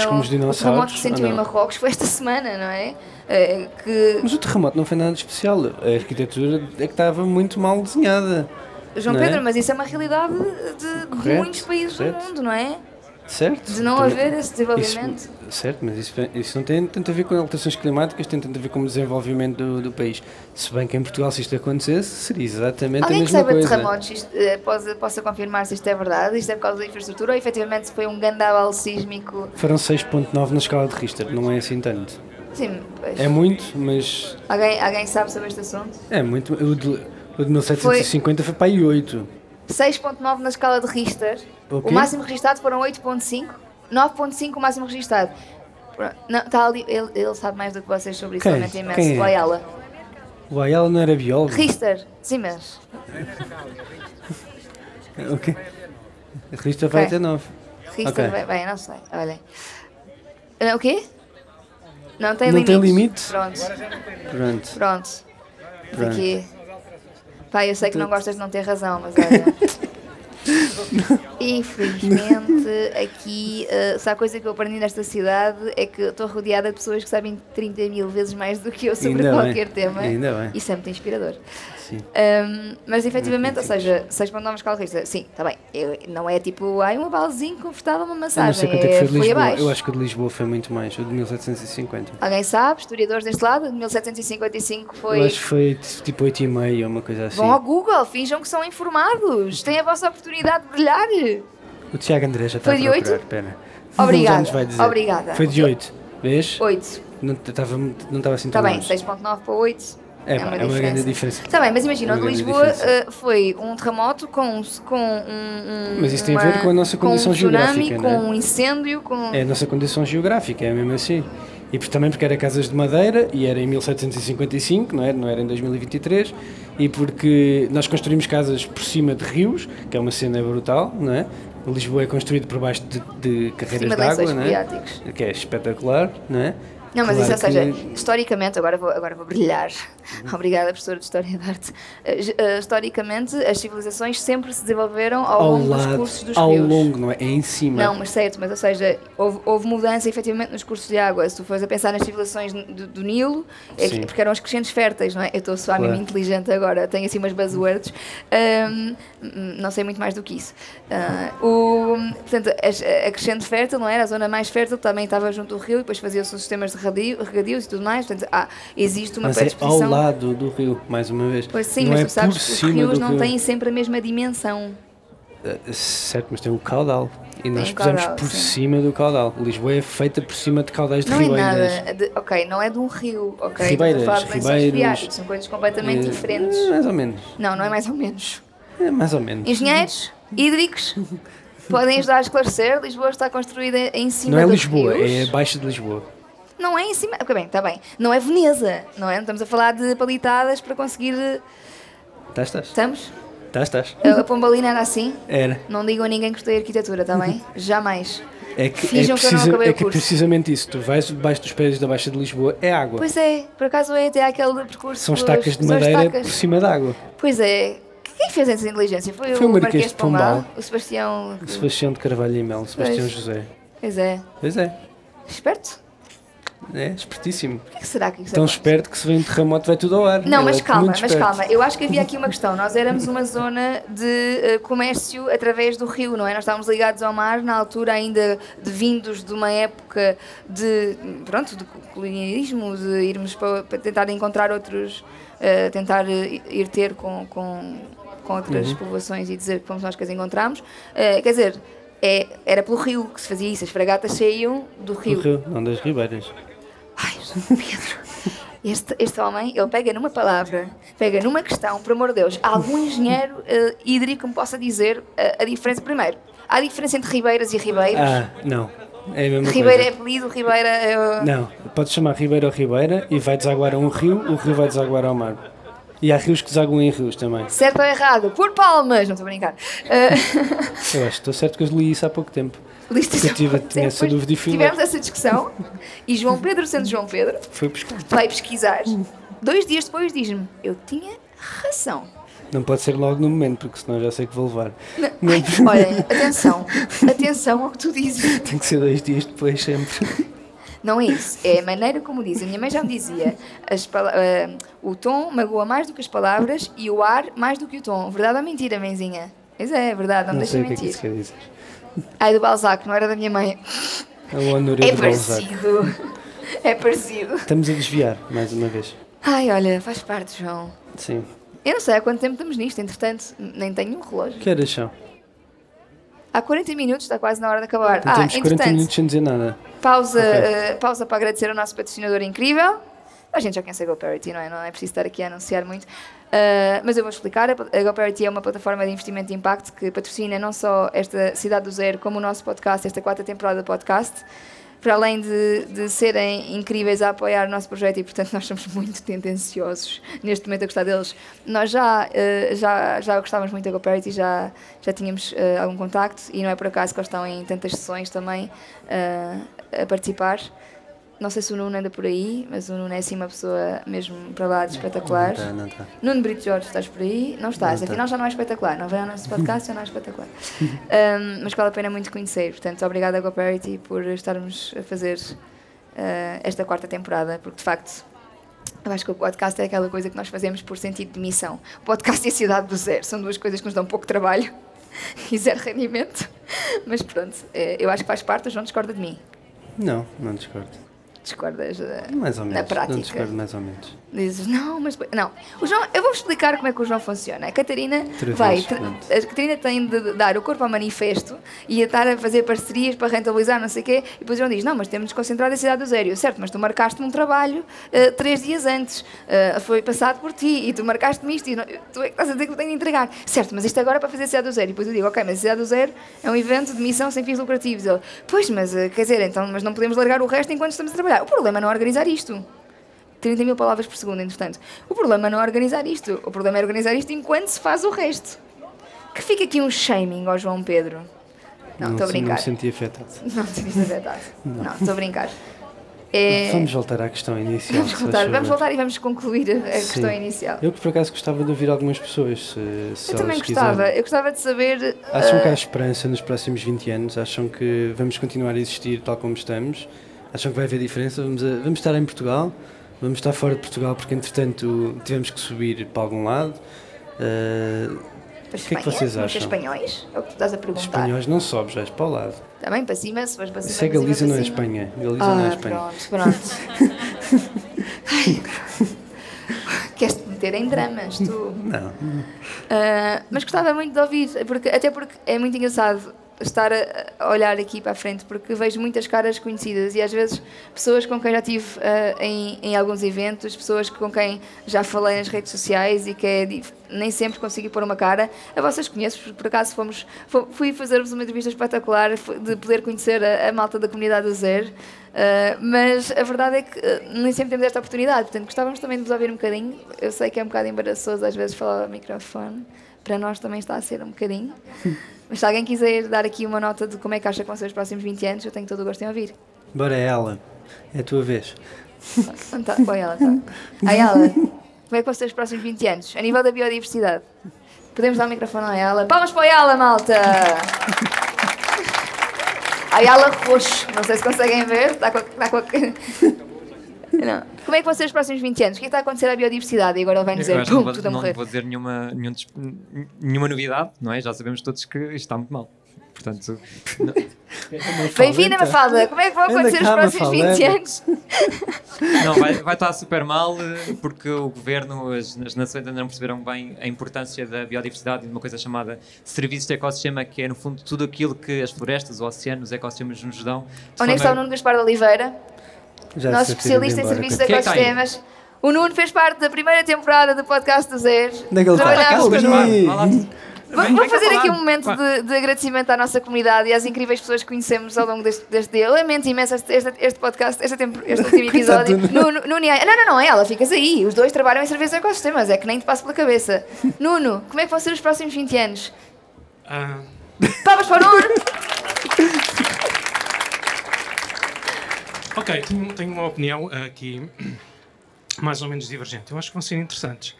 S1: o terremoto que se sentiu em? Marrocos foi esta semana, não é? Ah, que
S2: Mas o terremoto não foi nada de especial. A arquitetura é que estava muito mal desenhada.
S1: João
S2: é?
S1: Pedro, mas isso é uma realidade de
S2: Correto,
S1: muitos países
S2: correto.
S1: do mundo, não é?
S2: Certo?
S1: De não haver esse desenvolvimento.
S2: Isso, certo, mas isso, isso não tem tanto a ver com alterações climáticas, tem tanto a ver com o desenvolvimento do, do país. Se bem que em Portugal, se isto acontecesse, seria exatamente a
S1: Alguém que
S2: mesma
S1: saiba de
S2: coisa.
S1: terremotos isto, eh, possa, possa confirmar se isto é verdade, isto é por causa da infraestrutura ou efetivamente se foi um gandaval sísmico.
S2: Foram 6.9 na escala de Richter, não é assim tanto.
S1: Sim, pois.
S2: É muito, mas
S1: Alguém, alguém sabe sobre este assunto?
S2: é muito. O de, o de 1750 foi, para aí 8.
S1: 6.9 na escala de Richter.
S2: O
S1: O máximo registado foram 8.5. 9.5 o máximo registado. Não, tá ali, ele, ele sabe mais do que vocês sobre isso, realmente é imenso.
S2: Quem é?
S1: O Ayala.
S2: O Ayala não era biólogo?
S1: Richter, sim, mas.
S2: O quê? Richter vai até 9.
S1: Richter,
S2: Ok.
S1: bem, bem, não sei, olhem. O quê? Não tem
S2: Não
S1: limite.
S2: tem limite?
S1: Pronto,
S2: Pronto.
S1: pronto.
S2: Pronto.
S1: Aqui. Pá, eu sei que não gostas de não ter razão, mas olha. Infelizmente, aqui, uh, se há coisa que eu aprendi nesta cidade é que estou rodeada de pessoas que sabem 30 mil vezes mais do que eu sobre
S2: Ainda
S1: qualquer
S2: bem.
S1: tema.
S2: Ainda bem.
S1: Isso é muito inspirador. Um, mas efetivamente, ou seja, 6.9 escala Richter, sim, está bem. Eu- não é tipo, ai, um balzinho confortável, uma
S2: Eu não
S1: massagem.
S2: sei quanto é que foi de
S1: foi
S2: Lisboa. Eu acho que o de Lisboa foi muito mais, o de 1750.
S1: Alguém sabe? Historiadores deste lado? De 1755
S2: Eu
S1: foi.
S2: acho que foi tipo 8 e meio, uma coisa assim.
S1: Vão ao Google, finjam que são informados. Têm a vossa oportunidade de brilhar.
S2: O Tiago André já está
S1: Foi
S2: a
S1: de
S2: procurar,
S1: oito?
S2: espera.
S1: Obrigada,
S2: Já nos vai dizer.
S1: obrigada.
S2: Foi de 8, vês?
S1: 8.
S2: Não estava não estava assim
S1: Está
S2: tão
S1: bem,
S2: longe.
S1: 6.9 para 8.
S2: É, pá, é uma grande diferença.
S1: Está bem, mas imagina,
S2: É
S1: o
S2: uma
S1: de
S2: grande
S1: Lisboa
S2: diferença.
S1: eh, foi um terremoto com, com um, um-
S2: Mas isso tem a ver com a nossa condição
S1: com um tsunami,
S2: geográfica,
S1: com
S2: não é?
S1: um incêndio, com...
S2: É a nossa condição geográfica, é mesmo assim. E também porque era casas de madeira e era em 1755, não era, não era em 2023, e porque nós construímos casas por cima de rios, que é uma cena brutal, não é? Lisboa é construído por baixo de, de carreiras de água, não é? que é espetacular, não é?
S1: Não, mas
S2: Claro
S1: isso, ou seja,
S2: que-
S1: historicamente, agora vou, agora vou brilhar. Obrigada, professora de História da Arte. Eh, historicamente, as civilizações sempre se desenvolveram ao,
S2: ao
S1: longo dos
S2: lado,
S1: cursos dos
S2: ao
S1: rios.
S2: longo, não é? É em cima.
S1: Não, mas certo, mas ou seja, houve, houve mudança efetivamente nos cursos de água. Se tu fores a pensar nas civilizações do, do Nilo, é que- porque eram os crescentes férteis, não é? Eu estou a soar
S2: Claro.
S1: inteligente agora, tenho assim umas buzzwords, Ahm, não sei muito mais do que isso. Ah, o, portanto, as- a crescente fértil, não era? A zona mais fértil também estava junto ao rio e depois fazia-se os sistemas de regadio- regadios e tudo mais. Portanto, há, existe uma
S2: Mas é ao
S1: predisposição.
S2: Lado do rio, mais uma vez.
S1: Pois sim,
S2: não
S1: mas
S2: é
S1: tu sabes que os rios não
S2: rio.
S1: têm sempre a mesma dimensão.
S2: Uh, Certo, mas tem o caudal. E nós
S1: o
S2: pusemos
S1: caudal,
S2: por
S1: sim.
S2: cima do caudal. Lisboa é feita por cima de caudais de
S1: Não é
S2: ribeiras.
S1: nada. de- ok, não é de um rio, ok?
S2: Ribeiras,
S1: falar de
S2: ribeiros.
S1: são coisas completamente
S2: Eh,
S1: diferentes.
S2: eh, Mais ou menos.
S1: Não, não é mais ou menos.
S2: É mais ou menos.
S1: Engenheiros hídricos podem ajudar a esclarecer. Lisboa está construída em cima
S2: Não é Lisboa,
S1: rios.
S2: é abaixo de Lisboa.
S1: Não é em cima. Ok, bem, está bem. Não é Veneza, não é? Não estamos a falar de palitadas para conseguir. eh,
S2: Estás, estás.
S1: Estamos?
S2: Estás, estás.
S1: A, Pombalina era assim.
S2: Era.
S1: Não digam a ninguém que estudei arquitetura, está bem? Jamais.
S2: É que, é,
S1: que
S2: precisa- é
S1: o
S2: que
S1: curso.
S2: precisamente isso. Tu vais debaixo dos pés da Baixa de Lisboa, é água.
S1: Pois é, por acaso é até aquele percurso.
S2: São estacas de madeira
S1: estacas.
S2: por cima da água.
S1: Pois é. Quem fez essa inteligência? Foi,
S2: Foi
S1: o
S2: o Marquês
S1: Marquês
S2: de
S1: Pombal,
S2: Pombal.
S1: o Sebastião.
S2: O Sebastião de Carvalho e Mel, Sebastião
S1: Pois.
S2: José.
S1: Pois é.
S2: Pois é.
S1: Esperto?
S2: É, espertíssimo.
S1: Por que, será que isso
S2: Tão
S1: acontece?
S2: esperto que se vem um terremoto vai tudo ao ar.
S1: Não,
S2: Ele
S1: mas
S2: é
S1: calma, mas calma. Eu acho que havia aqui uma questão. Nós éramos uma zona de eh, comércio através do rio, não é? Nós estávamos ligados ao mar na altura ainda de vindos de uma época de, pronto, de colonialismo, de irmos para, para tentar encontrar outros, eh, tentar eh, ir ter com, com, com outras
S2: Uhum.
S1: povoações e dizer que fomos nós que as encontramos. Eh, quer dizer, é, era pelo rio que se fazia isso. As fragatas saíam do
S2: Do
S1: rio.
S2: rio, não das ribeiras.
S1: Ai, Pedro, este, este homem, ele pega numa palavra, pega numa questão, por amor de Deus, há algum engenheiro eh, hídrico me possa dizer eh, a diferença? Primeiro, há diferença entre ribeiras e ribeiros?
S2: Ah, não. É a mesma
S1: Ribeira é
S2: coisa.
S1: apelido, ribeira é...
S2: Não, podes chamar ribeira ou ribeira e vai desaguar a um rio, o rio vai desaguar ao mar. E há rios que desaguam em rios também.
S1: Certo ou errado? Por palmas! Não estou a brincar. Eh,
S2: Eu acho que estou certo que eu li isso há pouco tempo.
S1: Lista
S2: Eu tive- tinha essa dúvida e fui
S1: Tivemos essa discussão e João Pedro, sendo João Pedro,
S2: Foi buscar.
S1: vai pesquisar. Dois dias depois diz-me, eu tinha razão.
S2: Não pode ser logo no momento, porque senão já sei que vou levar.
S1: Não- Ai, olhem, atenção, atenção ao que tu dizes.
S2: Tem que ser dois dias depois, sempre.
S1: Não é isso, é a maneira como diz. A minha mãe já me dizia: as ah, o tom magoa mais do que as palavras e o ar mais do que o tom. Verdade ou mentira, mãezinha? Pois é, é verdade, não
S2: Não
S1: deixem
S2: sei o que é que
S1: mentir.
S2: isso quer dizer.
S1: Ai, do Balzac, não era da minha mãe.
S2: É o Honoré
S1: É
S2: Balzac.
S1: parecido. É parecido.
S2: Estamos a desviar, mais uma vez.
S1: Ai, olha, faz parte, João.
S2: Sim.
S1: Eu não sei há quanto tempo estamos nisto, entretanto, nem tenho um relógio.
S2: Que horas são?
S1: Há 40 minutos, está quase na hora de acabar.
S2: Então
S1: Ah,
S2: temos 40
S1: entretanto,
S2: minutos sem dizer nada.
S1: Pausa,
S2: Ok.
S1: eh, pausa para agradecer ao nosso patrocinador incrível. A gente já conhece a GoParity, não é? Não é preciso estar aqui a anunciar muito. Uh, mas eu vou explicar. A GoParity é uma plataforma de investimento de impacto que patrocina não só esta Cidade do Zero, como o nosso podcast, esta quarta temporada do podcast. Para além de, de serem incríveis a apoiar o nosso projeto e, portanto, nós somos muito tendenciosos neste momento a gostar deles. Nós já, uh, já, já gostávamos muito da GoParity, já, já tínhamos uh, algum contacto e não é por acaso que eles estão em tantas sessões também a participar. Não sei se o Nuno anda por aí, mas o Nuno é assim uma pessoa mesmo para lá de espetacular.
S2: Não está, não está.
S1: Nuno Brito Jorge, estás por aí? Não estás,
S2: Não tá.
S1: afinal já não é espetacular. Não vem ao nosso podcast, já não é espetacular. Um, mas vale a pena muito conhecer. Portanto, obrigada a GoParity por estarmos a fazer uh, esta quarta temporada, porque de facto eu acho que o podcast é aquela coisa que nós fazemos por sentido de missão. O podcast e a cidade do zero são duas coisas que nos dão pouco trabalho e zero rendimento. Mas pronto, eh, eu acho que faz parte, o João discorda de mim.
S2: Não, não discordo.
S1: Discordas eh,
S2: Mais ou menos.
S1: na prática.
S2: Não discordo mais ou menos.
S1: Dizes, não, mas. Não. O João, eu vou explicar como é que o João funciona. A Catarina
S2: Outra
S1: vai. tra-. A Catarina tem de dar o corpo ao manifesto e a estar a fazer parcerias para rentabilizar, não sei o quê. E depois o João diz: Não, mas temos de concentrar a cidade do zero. Eu, certo, mas tu marcaste-me um trabalho eh, três dias antes. Eh, foi passado por ti e tu marcaste-me isto. E não- tu é que estás a dizer que eu tenho de entregar. Certo, mas isto agora é para fazer a cidade do zero. E depois eu digo: Ok, mas a cidade do zero é um evento de missão sem fins lucrativos. Ele: Pois, mas eh, quer dizer, então, mas não podemos largar o resto enquanto estamos a trabalhar. O problema é não organizar isto. 30 mil palavras por segundo, entretanto. O problema não é organizar isto. O problema é organizar isto enquanto se faz o resto. Que fica aqui um shaming ao João Pedro. Não, estou a
S2: se- Não
S1: brincar.
S2: me senti afetado.
S1: Não te diz a verdade. Não, estou a brincar. é...
S2: Vamos voltar à questão inicial.
S1: Vamos voltar, vamos voltar e vamos concluir a questão inicial.
S2: Eu que por acaso gostava de ouvir algumas pessoas, se, se
S1: Eu também gostava.
S2: quiserem.
S1: Eu gostava de saber.
S2: Acham que
S1: ah,
S2: há esperança nos próximos 20 anos? Acham que vamos continuar a existir tal como estamos? Acham que vai haver diferença? Vamos, a- vamos estar em Portugal? Vamos estar fora de Portugal porque, entretanto, tivemos que subir para algum lado? Uh, o que é que vocês acham?
S1: espanhóis? É o que tu estás a perguntar.
S2: espanhóis não sobes, vais para o lado.
S1: Também para cima, se fores para cima.
S2: Isso é
S1: cima,
S2: Galiza, não é. Espanha. Galiza
S1: Ah,
S2: não é Espanha.
S1: pronto, pronto. Queres-te meter em dramas, tu.
S2: Não.
S1: Ah, mas gostava muito de ouvir, porque, até porque é muito engraçado estar a, olhar aqui para a frente, porque vejo muitas caras conhecidas e às vezes pessoas com quem já estive ah, em, em alguns eventos, pessoas com quem já falei nas redes sociais e que é nem sempre consegui pôr uma cara. A vocês conheço, porque por acaso fomos, fo- fui fazer-vos uma entrevista espetacular de poder conhecer a, a malta da comunidade do Zero. Uh, mas a verdade é que uh, nem sempre temos esta oportunidade, portanto gostávamos também de vos ouvir um bocadinho. Eu sei que é um bocado embaraçoso às vezes falar ao microfone, para nós também está a ser um bocadinho. Mas se alguém quiser dar aqui uma nota de como é que acha que vão ser os próximos 20 anos, eu tenho todo o gosto em ouvir.
S2: Bora, ela. É a tua vez.
S1: Então, tá, põe ela, tá. Ela, como é que vão ser os próximos 20 anos? A nível da biodiversidade. Podemos dar o microfone a ela. Palmas para ela, malta! A ela roxo, não sei se conseguem ver, está com a. Está com a... Não. Como é que vão ser os próximos 20 anos? O que é que está a acontecer à biodiversidade? E agora ele vai nos dizer,
S3: não
S1: pum, tudo a
S3: não
S1: morrer.
S3: vou dizer nenhuma, nenhum nenhuma novidade, não é? Já sabemos todos que isto está muito mal. Portanto, não-
S1: Bem-vinda, Mafalda! Como é que vão acontecer os
S2: cá,
S1: próximos
S2: Mafalda,
S1: 20
S2: anda.
S1: anos?
S3: não, vai, vai estar super mal eh, porque o governo, as, as nações ainda não perceberam bem a importância da biodiversidade e de uma coisa chamada serviços de ecossistema, que é no fundo tudo aquilo que as florestas, o oceano, os ecossistemas nos dão. de
S1: Onde é que está o Nuno Gaspar de Oliveira?
S2: Já
S1: nosso especialista em serviços de
S3: é aí?
S1: ecossistemas. O Nuno fez parte da primeira temporada do podcast do Zero.
S2: Onde é que ele está?
S1: Trabalhámos
S3: vá lá.
S1: Vou, fazer aqui um momento de, de agradecimento à nossa comunidade e às incríveis pessoas que conhecemos ao longo deste, deste dia. Eu lamento imenso este, este, este podcast, este, tempo, este último episódio. Nuno, Nuno e a- Não, não, não, é ela, ficas aí. Os dois trabalham em serviços de ecossistemas, é que nem te passa pela cabeça. Nuno, como é que vão ser os próximos 20 anos?
S4: Ah,
S1: Palmas para o Nuno!
S4: ok, tenho, tenho uma opinião ah, aqui mais ou menos divergente. Eu acho que vão ser interessantes.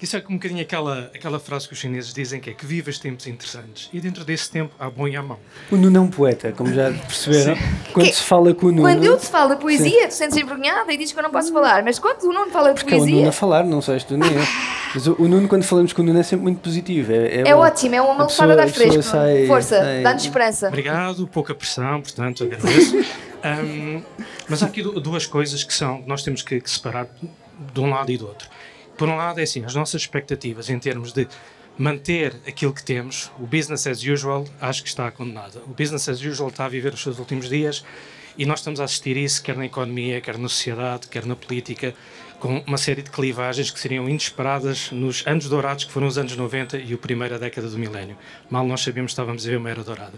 S4: Isso é um bocadinho aquela, aquela frase que os chineses dizem que é que vivas tempos interessantes. E dentro desse tempo há bom e há mau.
S2: O Nuno é um poeta, como já perceberam. Quando
S1: Que-
S2: se fala com o Nuno.
S1: Quando eu te falo poesia, tu sentes envergonhada e dizes que eu não posso falar. Mas quando o Nuno fala de
S2: Porque é o Nuno
S1: poesia,
S2: a falar, não sei se tu nem eu. Mas o, o Nuno, quando falamos com o Nuno, é sempre muito positivo. É,
S1: é
S2: bom.
S1: ótimo, é uma almofada de ar
S2: a pessoa
S1: fresco.
S2: sai-
S1: Força,
S2: sai-
S1: dá-nos esperança.
S4: Obrigado, pouca pressão, portanto, agradeço. Ahm, mas há aqui du- duas coisas que são nós temos que, que separar de um lado e do outro. Por um lado, é assim, as nossas expectativas em termos de manter aquilo que temos, o business as usual, acho que está condenado. O business as usual está a viver os seus últimos dias e nós estamos a assistir isso, quer na economia, quer na sociedade, quer na política, com uma série de clivagens que seriam inesperadas nos anos dourados, que foram os anos 90 e a primeira década do milénio. Mal nós sabíamos que estávamos a ver uma era dourada.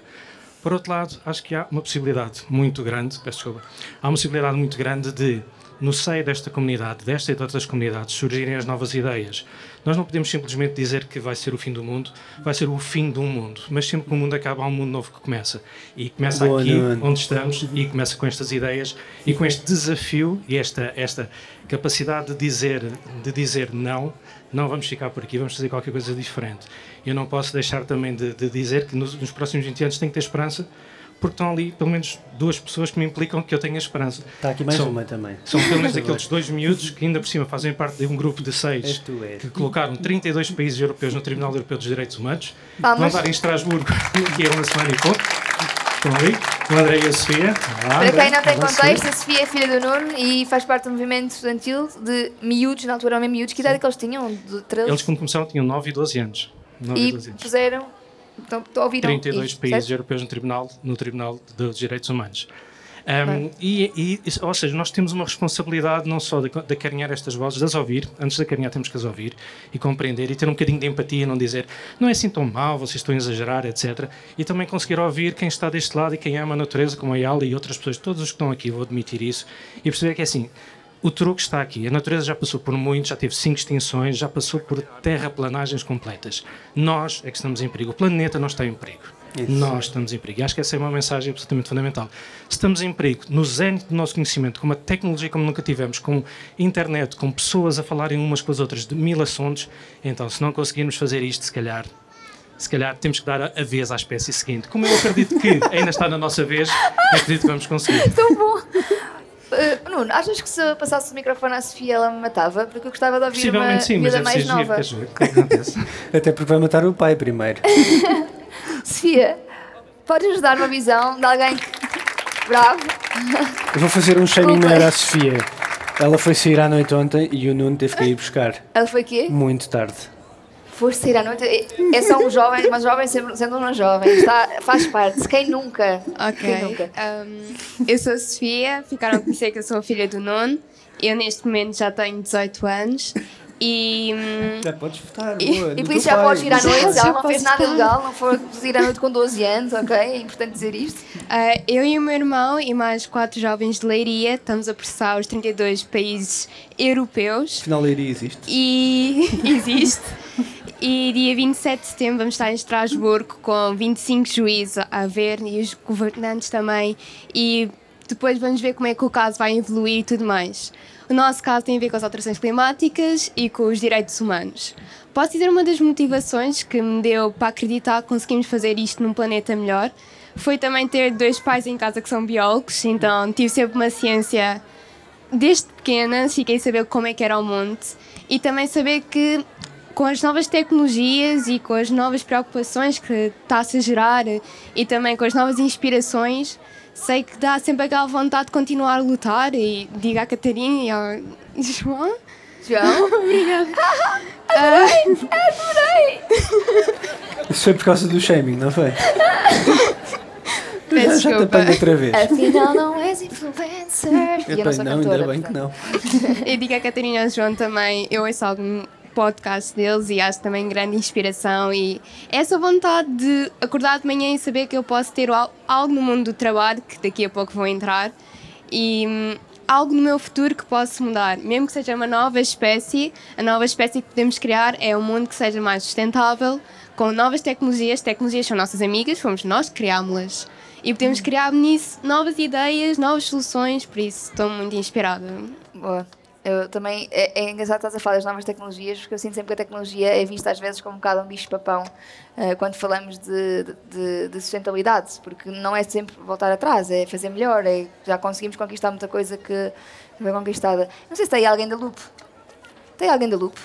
S4: Por outro lado, acho que há uma possibilidade muito grande, peço desculpa, há uma possibilidade muito grande de, no seio desta comunidade, desta e de outras comunidades, surgirem as novas ideias. Nós não podemos simplesmente dizer que vai ser o fim do mundo, vai ser o fim de um mundo, mas sempre que o mundo acaba, há um mundo novo que começa. E começa
S2: Boa,
S4: aqui,
S2: Nuno.
S4: onde estamos, e começa com estas ideias e com este desafio e esta, esta capacidade de dizer, de dizer não, não vamos ficar por aqui, vamos fazer qualquer coisa diferente. Eu não posso deixar também de, de dizer que nos, nos próximos 20 anos tem que ter esperança, porque estão ali pelo menos duas pessoas que me implicam que eu tenha esperança.
S2: Está aqui mais
S4: São-
S2: uma também.
S4: São pelo menos aqueles dois miúdos que ainda por cima fazem parte de um grupo de
S2: És
S4: seis
S2: tu, és.
S4: que colocaram 32 países europeus no Tribunal Europeu dos Direitos Humanos. Vão dar em Estrasburgo daqui a uma semana e pouco. Estão ali, o André e a Sofia. Olá,
S1: Para quem não tem
S2: Olá,
S1: contexto, a Sofia é filha do Nuno e faz parte do movimento estudantil de miúdos, na altura eram miúdos. Que idade é que eles tinham? De 13?
S4: Eles, quando começaram, tinham 9 e 12 anos. 9 e
S1: E
S4: 12 anos.
S1: puseram. Então, ouviram
S4: 32
S1: isto,
S4: países
S1: certo?
S4: europeus no Tribunal, no tribunal dos Direitos Humanos. Um, e, e- ou seja, nós temos uma responsabilidade não só de, de acarinhar estas vozes, de as ouvir, antes de acarinhar temos que as ouvir e compreender e ter um bocadinho de empatia, não dizer não é assim tão mal, vocês estão a exagerar, etc. E também conseguir ouvir quem está deste lado e quem ama a natureza, como a Yala e outras pessoas, todos os que estão aqui, vou admitir isso, e perceber que é assim, o truque está aqui. A natureza já passou por muito, já teve cinco extinções, já passou por terraplanagens completas. Nós é que estamos em perigo. O planeta não está em perigo.
S2: Isso.
S4: Nós estamos em perigo. E acho que essa é uma mensagem absolutamente fundamental. Estamos em perigo no zénite do nosso conhecimento, com uma tecnologia como nunca tivemos, com internet, com pessoas a falarem umas com as outras de mil assuntos. Então, se não conseguirmos fazer isto, se calhar, se calhar temos que dar a, a vez à espécie seguinte. Como eu acredito que ainda está na nossa vez, acredito que vamos conseguir.
S1: Tão bom! Uh, Nuno, achas que se eu passasse o microfone à Sofia ela me matava? Porque eu gostava de ouvir uma
S4: sim, mas
S1: miúda mais
S4: preciso
S1: nova.
S2: Até porque vai matar o pai primeiro.
S1: Sofia, podes dar uma visão de alguém que... Bravo.
S2: Eu vou fazer um shaming melhor à Sofia. Ela foi sair à noite ontem e o Nuno teve que ir buscar.
S1: Ela foi quê?
S2: Muito tarde.
S1: Foste sair à noite. É só um jovem, mas jovem sendo uma jovem. Está, faz parte. Quem nunca?
S5: Ok.
S1: Quem nunca?
S5: Um, eu sou a Sofia, ficaram a conhecer que eu sou a filha do Nuno. Eu neste momento já tenho 18 anos e hum,
S2: Já podes votar,
S5: E-
S2: boa,
S1: E por isso já
S2: pai.
S1: podes ir à noite.
S5: já
S1: Ela não fez nada ilegal, não foi ir à noite com 12 anos, ok? É importante dizer isto.
S5: uh, eu e o meu irmão e mais quatro jovens de Leiria estamos a processar os 32 países europeus
S2: Afinal, Leiria existe.
S5: e existe. E dia 27 de setembro vamos estar em Estrasburgo com 25 juízes a ver e os governantes também. E depois vamos ver como é que o caso vai evoluir e tudo mais. O nosso caso tem a ver com as alterações climáticas e com os direitos humanos. Posso dizer uma das motivações que me deu para acreditar que conseguimos fazer isto num planeta melhor foi também ter dois pais em casa que são biólogos, então tive sempre uma ciência desde pequena fiquei a saber como é que era o mundo e também saber que com as novas tecnologias e com as novas preocupações que está-se a gerar e também com as novas inspirações, sei que dá sempre aquela vontade de continuar a lutar e diga à Catarina e ao João.
S1: João?
S5: Obrigada.
S2: Isso foi por causa do shaming, não foi?
S5: Peço
S2: já, já te apanho outra vez.
S1: Afinal, não és influencer. E eu não sou
S2: não,
S1: cantora.
S2: ainda bem que
S1: portanto.
S2: não.
S5: Eu digo à Catarina e ao João também, eu ouço algum podcast deles e acho também grande inspiração e essa vontade de acordar de manhã e saber que eu posso ter al- algo no mundo do trabalho, que daqui a pouco vou entrar, e hum, algo no meu futuro que posso mudar. Mesmo que seja uma nova espécie, a nova espécie que podemos criar é um mundo que seja mais sustentável, com novas tecnologias. Tecnologias são nossas amigas, fomos nós que criámos-las. E podemos criar nisso novas ideias, novas soluções, por isso estou muito inspirada.
S1: Boa. Eu também, é, é engraçado estás a falar das novas tecnologias, porque eu sinto sempre que a tecnologia é vista às vezes como um bocado um bicho-papão eh, quando falamos de, de, de sustentabilidade, porque não é sempre voltar atrás, é fazer melhor, é, já conseguimos conquistar muita coisa que foi conquistada. Não sei se tem alguém da Loop. Tem alguém da Loop?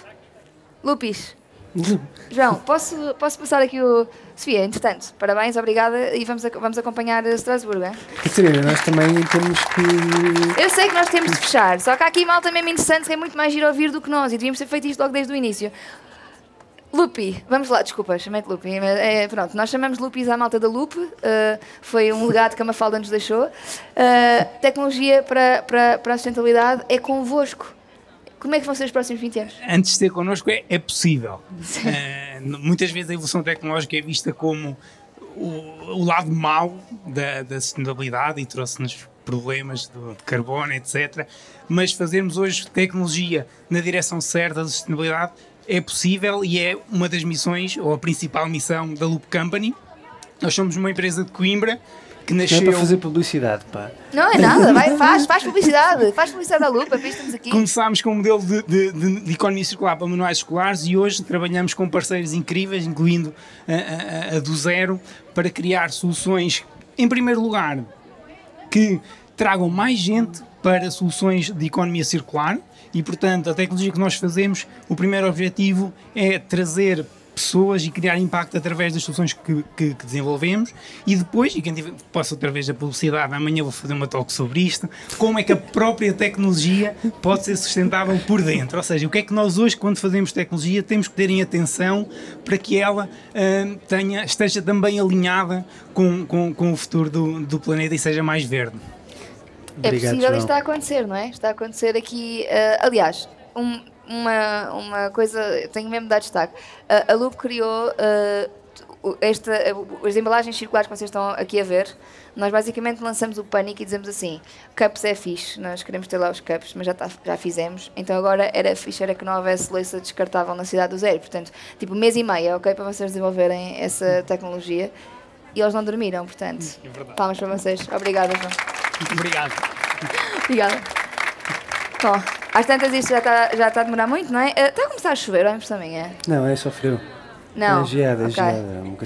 S1: Lupis. João, posso, posso passar aqui o. Sofia, entretanto, parabéns, obrigada e vamos, ac- vamos acompanhar Strasbourgo. hein?
S2: Catarina, nós também temos que.
S1: Eu sei que nós temos de fechar, só que há aqui malta mesmo interessante que é muito mais giro ouvir do que nós e devíamos ter feito isto logo desde o início. Lupi, vamos lá, desculpa, chamei-te Lupi. mas, É, pronto, nós chamamos Lupis à malta da Lupe, uh, foi um legado que a Mafalda nos deixou. Uh, tecnologia para, para, para a sustentabilidade é convosco. Como é que vão ser os próximos 20 anos?
S6: antes de ter connosco é, é possível. N- muitas vezes a evolução tecnológica é vista como o, o lado mau da, da sustentabilidade e trouxe-nos problemas do, de carbono, etc. Mas fazermos hoje tecnologia na direção certa da sustentabilidade é possível e é uma das missões, ou a principal missão da Loop Company. Nós somos uma empresa de Coimbra que
S2: Não é
S6: nasceu.
S2: para fazer publicidade, pá.
S1: Não é nada, vai, faz, faz publicidade, faz publicidade à Lupa, estamos aqui.
S6: Começámos com um modelo de, de- de- de economia circular para manuais escolares e hoje trabalhamos com parceiros incríveis, incluindo a, a- a do Zero, para criar soluções, em primeiro lugar, que tragam mais gente para soluções de economia circular e, portanto, a tecnologia que nós fazemos, o primeiro objetivo é trazer pessoas e criar impacto através das soluções que, que- que desenvolvemos e depois, e quem tiver, possa através da publicidade, amanhã vou fazer uma talk sobre isto, como é que a própria tecnologia pode ser sustentável por dentro, ou seja, o que é que nós hoje quando fazemos tecnologia temos que ter em atenção para que ela hum, tenha, esteja também alinhada com, com, com o futuro do, do planeta e seja mais verde.
S1: É
S2: Obrigado,
S1: possível
S2: João.
S1: isto está a acontecer, não é? Está a acontecer aqui. eh, aliás, um- uma, uma coisa, tenho mesmo de dar destaque. A a Loop criou o- esta, eh, as embalagens circulares que vocês estão aqui a ver. Nós basicamente lançamos o pânico e dizemos assim: cups é fixe, nós queremos ter lá os cups, mas já, tá- já fizemos. Então agora era fixe era que não houvesse louça descartável na cidade do zero. Portanto, tipo mês e meio, ok? Para vocês desenvolverem essa tecnologia. e eles não dormiram, portanto. Palmas para vocês. Obrigada, João.
S6: Obrigado.
S1: Obrigada. Bom, às tantas isto já está já está a demorar muito, não é? Eh, Está a começar a chover, ou é impressão minha?
S2: Não, é só frio.
S1: Não.
S2: É geada, é
S1: Ok.
S2: geada,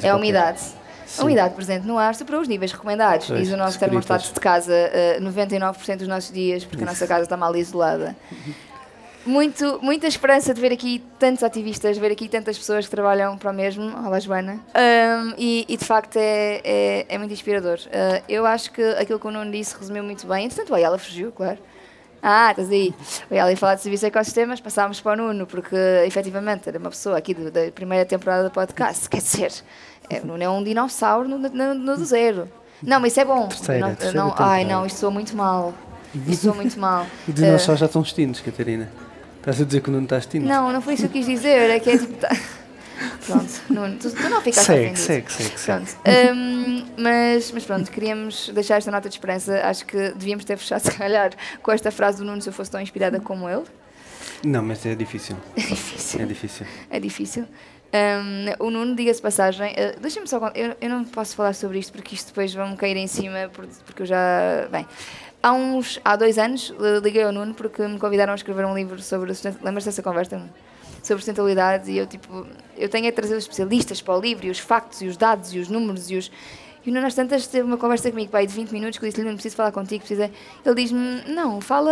S2: é
S1: É umidade.
S2: Sim.
S1: A umidade presente no ar superou os níveis recomendados.
S2: Pois,
S1: Diz o nosso termostato de casa eh, 99% dos nossos dias, porque a nossa casa está mal isolada. Muito, muita esperança de ver aqui tantos ativistas, ver aqui tantas pessoas que trabalham para o mesmo. Olá, Joana. Ahm, e, e, de facto é, é, é muito inspirador. Ah, eu acho que aquilo que o Nuno disse resumiu muito bem. Entretanto, Ayala fugiu, claro. Ah, estás aí. Ayala ia falar de serviços e ecossistemas, passámos para o Nuno, porque efetivamente era uma pessoa aqui do- da primeira temporada do podcast. Quer dizer, é, o Nuno é um dinossauro no, no, no do zero. Não, mas isso é bom.
S2: Terceira,
S1: Não-
S2: terceira
S1: não, ai, não, isto soa muito mal. Isto soa muito mal.
S2: Os dinossauros já estão extintos, Catarina. Estás a dizer que o Nuno está extinto?
S1: Não, não foi isso que eu quis dizer. É que é tipo. Pronto, Nuno, tu, tu não ficaste
S2: Segue,
S1: ofendido.
S2: segue, segue, segue.
S1: Pronto. hum, mas, mas pronto, queríamos deixar esta nota de esperança. Acho que devíamos ter fechado, se calhar, com esta frase do Nuno se eu fosse tão inspirada como ele.
S2: Não, mas é difícil.
S1: É difícil.
S2: É difícil.
S1: É difícil. Hum, o Nuno, diga-se passagem, eh, deixa-me só. Eu, eu não posso falar sobre isto porque isto depois vão-me cair em cima, por- porque eu já. Bem. Há uns. Há dois anos eh, liguei ao Nuno porque me convidaram a escrever um livro sobre. Lembras-te dessa conversa? Nuno? Sobre sustentabilidade e eu, tipo. Eu tenho a trazer os especialistas para o livro e os factos e os dados e os números e os. E o Nuno, às tantas, teve uma conversa comigo, pai, de 20 minutos, que eu disse-lhe, Nuno, preciso falar contigo, precisa... Ele diz-me, não, fala,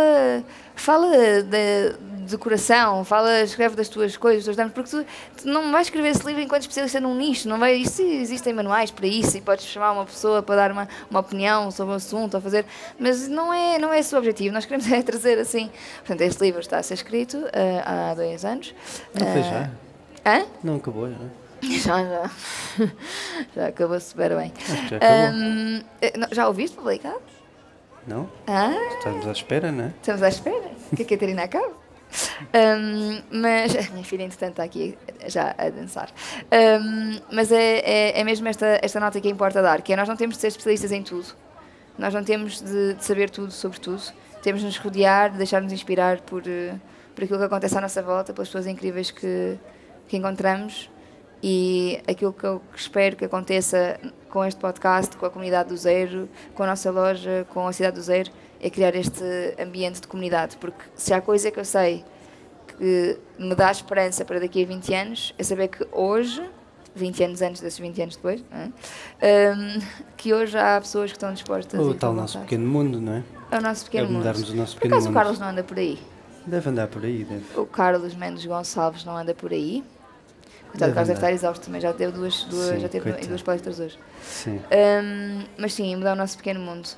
S1: fala de, de coração, fala, escreve das tuas coisas, dos teus danos, porque tu, tu não vais escrever esse livro enquanto especialista num nicho, não vai, isso, existem manuais para isso, e podes chamar uma pessoa para dar uma, uma opinião sobre um assunto, ou fazer, mas não é, não é esse o objetivo, nós queremos é trazer assim... Portanto, este livro está a ser escrito ah, há dois anos.
S2: Não
S1: Ah,
S2: já?
S1: Hã?
S2: Não acabou, já.
S1: Já, já. Já acabou super bem.
S2: Já acabou.
S1: Hum, eh, já ouviste publicado?
S2: Não?
S1: Ah,
S2: Estamos à espera, não é?
S1: estamos à espera que a Catarina acabe. Hum, mas a minha filha, entretanto, está aqui já a dançar. Hum, mas é, é, é mesmo esta, esta nota que importa dar, que é nós não temos de ser especialistas em tudo. Nós não temos de, de saber tudo sobre tudo. Temos de nos rodear, de deixar-nos inspirar por, eh, por aquilo que acontece à nossa volta, pelas pessoas incríveis que, que encontramos. E aquilo que eu espero que aconteça com este podcast, com a comunidade do Zero, com a nossa loja, com a cidade do Zero, é criar este ambiente de comunidade. Porque se há coisa que eu sei que me dá esperança para daqui a 20 anos, é saber que hoje, 20 anos antes desses 20 anos depois, é? Hum, que hoje há pessoas que estão dispostas
S2: O
S1: e
S2: tal
S1: com
S2: nosso pequeno mundo, não é?
S1: É o nosso pequeno
S2: é
S1: mundo.
S2: o nosso
S1: Por
S2: pequeno
S1: acaso o
S2: mundo.
S1: Carlos não anda por aí?
S2: Deve andar por aí, deve.
S1: O Carlos Mendes Gonçalves não anda por aí?
S2: Deve
S1: o Carlos deve estar exausto também, já teve duas, duas,
S2: Sim,
S1: já teve
S2: coitado.
S1: duas palestras hoje.
S2: Sim.
S1: Hum, mas sim, mudar o nosso pequeno mundo.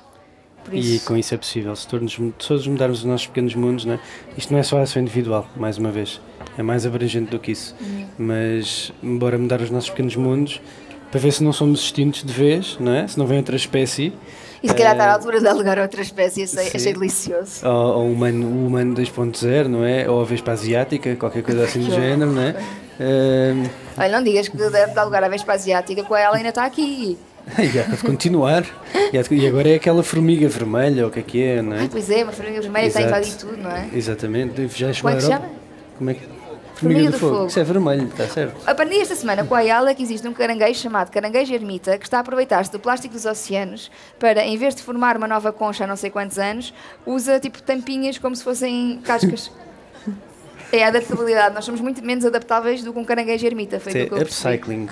S2: E com isso é possível. Se todos, todos mudarmos os nossos pequenos mundos, não é? isto não é só ação individual, mais uma vez. É mais abrangente do que isso.
S1: Uhum.
S2: Mas, embora mudar os nossos pequenos mundos, para ver se não somos extintos de vez, não é? Se não vem outra espécie,
S1: e se calhar
S2: eh,
S1: está à altura de alugar outra espécie, achei,
S2: sim.
S1: achei delicioso.
S2: ou, ou humano, o humano 2.0, não é? Ou a Vespa Asiática, qualquer coisa assim do género, não é?
S1: Olha, não digas que deve dar lugar à Vespa Asiática, porque ela ainda está aqui.
S2: e há de continuar. E, agora é aquela formiga vermelha, ou o que é que é, não
S1: Ah,
S2: é?
S1: pois é, uma formiga vermelha está a invadir tudo, não é?
S2: Exatamente. Já chegou
S1: Como é que se chama?
S2: Como é que...
S1: Formiga do fogo.
S2: Isso é vermelho, está certo.
S1: Aprendi esta semana com a Ayala que existe um caranguejo chamado caranguejo ermita que está a aproveitar-se do plástico dos oceanos para, em vez de formar uma nova concha há não sei quantos anos, usa tipo tampinhas como se fossem cascas. É a adaptabilidade. Nós somos muito menos adaptáveis do que um caranguejo ermita. Foi
S2: é upcycling.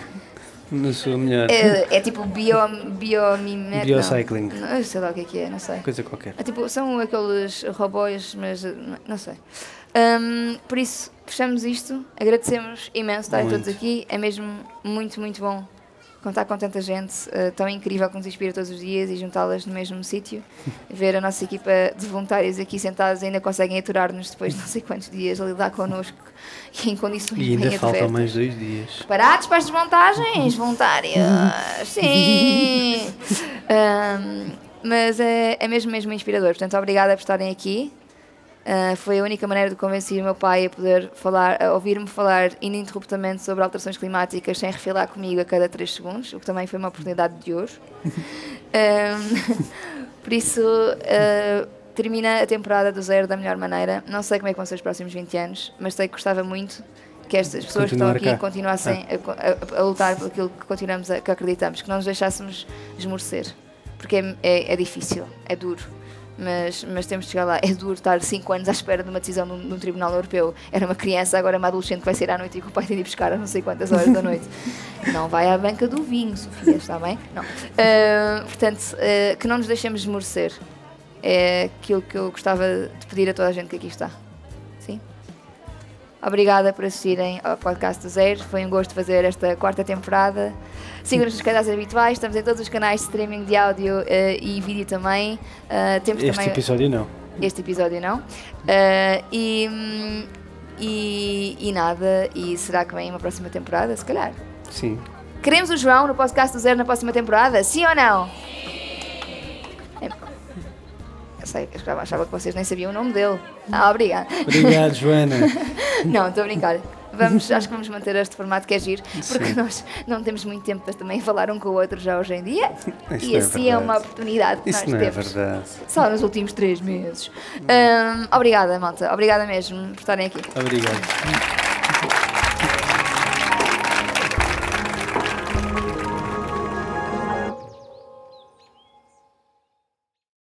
S2: Na sua melhor.
S1: É, é tipo bio, biomimet...
S2: Biocycling.
S1: Não, não sei lá o que é que é, não sei.
S2: Coisa qualquer.
S1: É tipo, são aqueles robôs, mas não- não sei. Hum, por isso, fechamos isto. Agradecemos imenso
S2: Muito.
S1: todos aqui. É mesmo muito, muito bom contar com tanta gente eh, tão incrível que nos inspira todos os dias e juntá-las no mesmo sítio. Ver a nossa equipa de voluntários aqui sentados ainda conseguem aturar-nos depois de não sei quantos dias a lidar connosco e em condições
S2: E ainda faltam
S1: adversas.
S2: mais dois dias.
S1: Preparados para as desmontagens voluntárias? Sim! Ahm, mas é, é mesmo, mesmo inspirador. Portanto, obrigada por estarem aqui. Ah, foi a única maneira de convencer o meu pai a poder falar, a ouvir-me falar ininterruptamente sobre alterações climáticas sem refilar comigo a cada 3 segundos, o que também foi uma oportunidade de hoje. Ahm, por isso, ah, termina a temporada do zero da melhor maneira. Não sei como é que vão ser os próximos 20 anos, mas sei que gostava muito que estas pessoas que estão
S2: Continuar
S1: aqui
S2: cá. Ah.
S1: continuassem a co- a, a lutar por aquilo que continuamos a, que acreditamos, que não nos deixássemos esmorecer. Porque é, é, é difícil, é duro. Mas, mas temos de chegar lá. É duro estar 5 anos à espera de uma decisão num, num Tribunal Europeu. Era uma criança, agora é uma adolescente que vai sair à noite e que o pai tem de ir buscar a não sei quantas horas da noite. Não vai à banca do vinho, Sofia, está bem? Não. Ah, portanto, ah, que não nos deixemos esmorecer. É aquilo que eu gostava de pedir a toda a gente que aqui está. Obrigada por assistirem ao podcast do Zero. Foi um gosto fazer esta quarta temporada. Sigam-nos nos canais habituais. Estamos em todos os canais de streaming de áudio eh, e vídeo também. Ah, temos
S2: Este
S1: também
S2: episódio não.
S1: este episódio não. Ah, e, hum, e, e nada. E será que vem uma próxima temporada? Se calhar.
S2: Sim.
S1: Queremos o João no podcast do Zero na próxima temporada? Sim ou não? É- sei, eu achava- que vocês nem sabiam o nome dele. Ah, obrigada.
S2: Obrigado, Joana.
S1: Não, estou a brincar. Vamos, acho que vamos manter este formato que é giro, porque nós não temos muito tempo para também falar um com o outro já hoje em dia.
S2: Isso
S1: e
S2: é
S1: assim é
S2: verdade.
S1: uma oportunidade que
S2: Isso
S1: nós
S2: não é
S1: temos.
S2: verdade.
S1: Só nos últimos três meses. Hum, obrigada, malta. Obrigada mesmo por estarem aqui.
S2: Obrigado.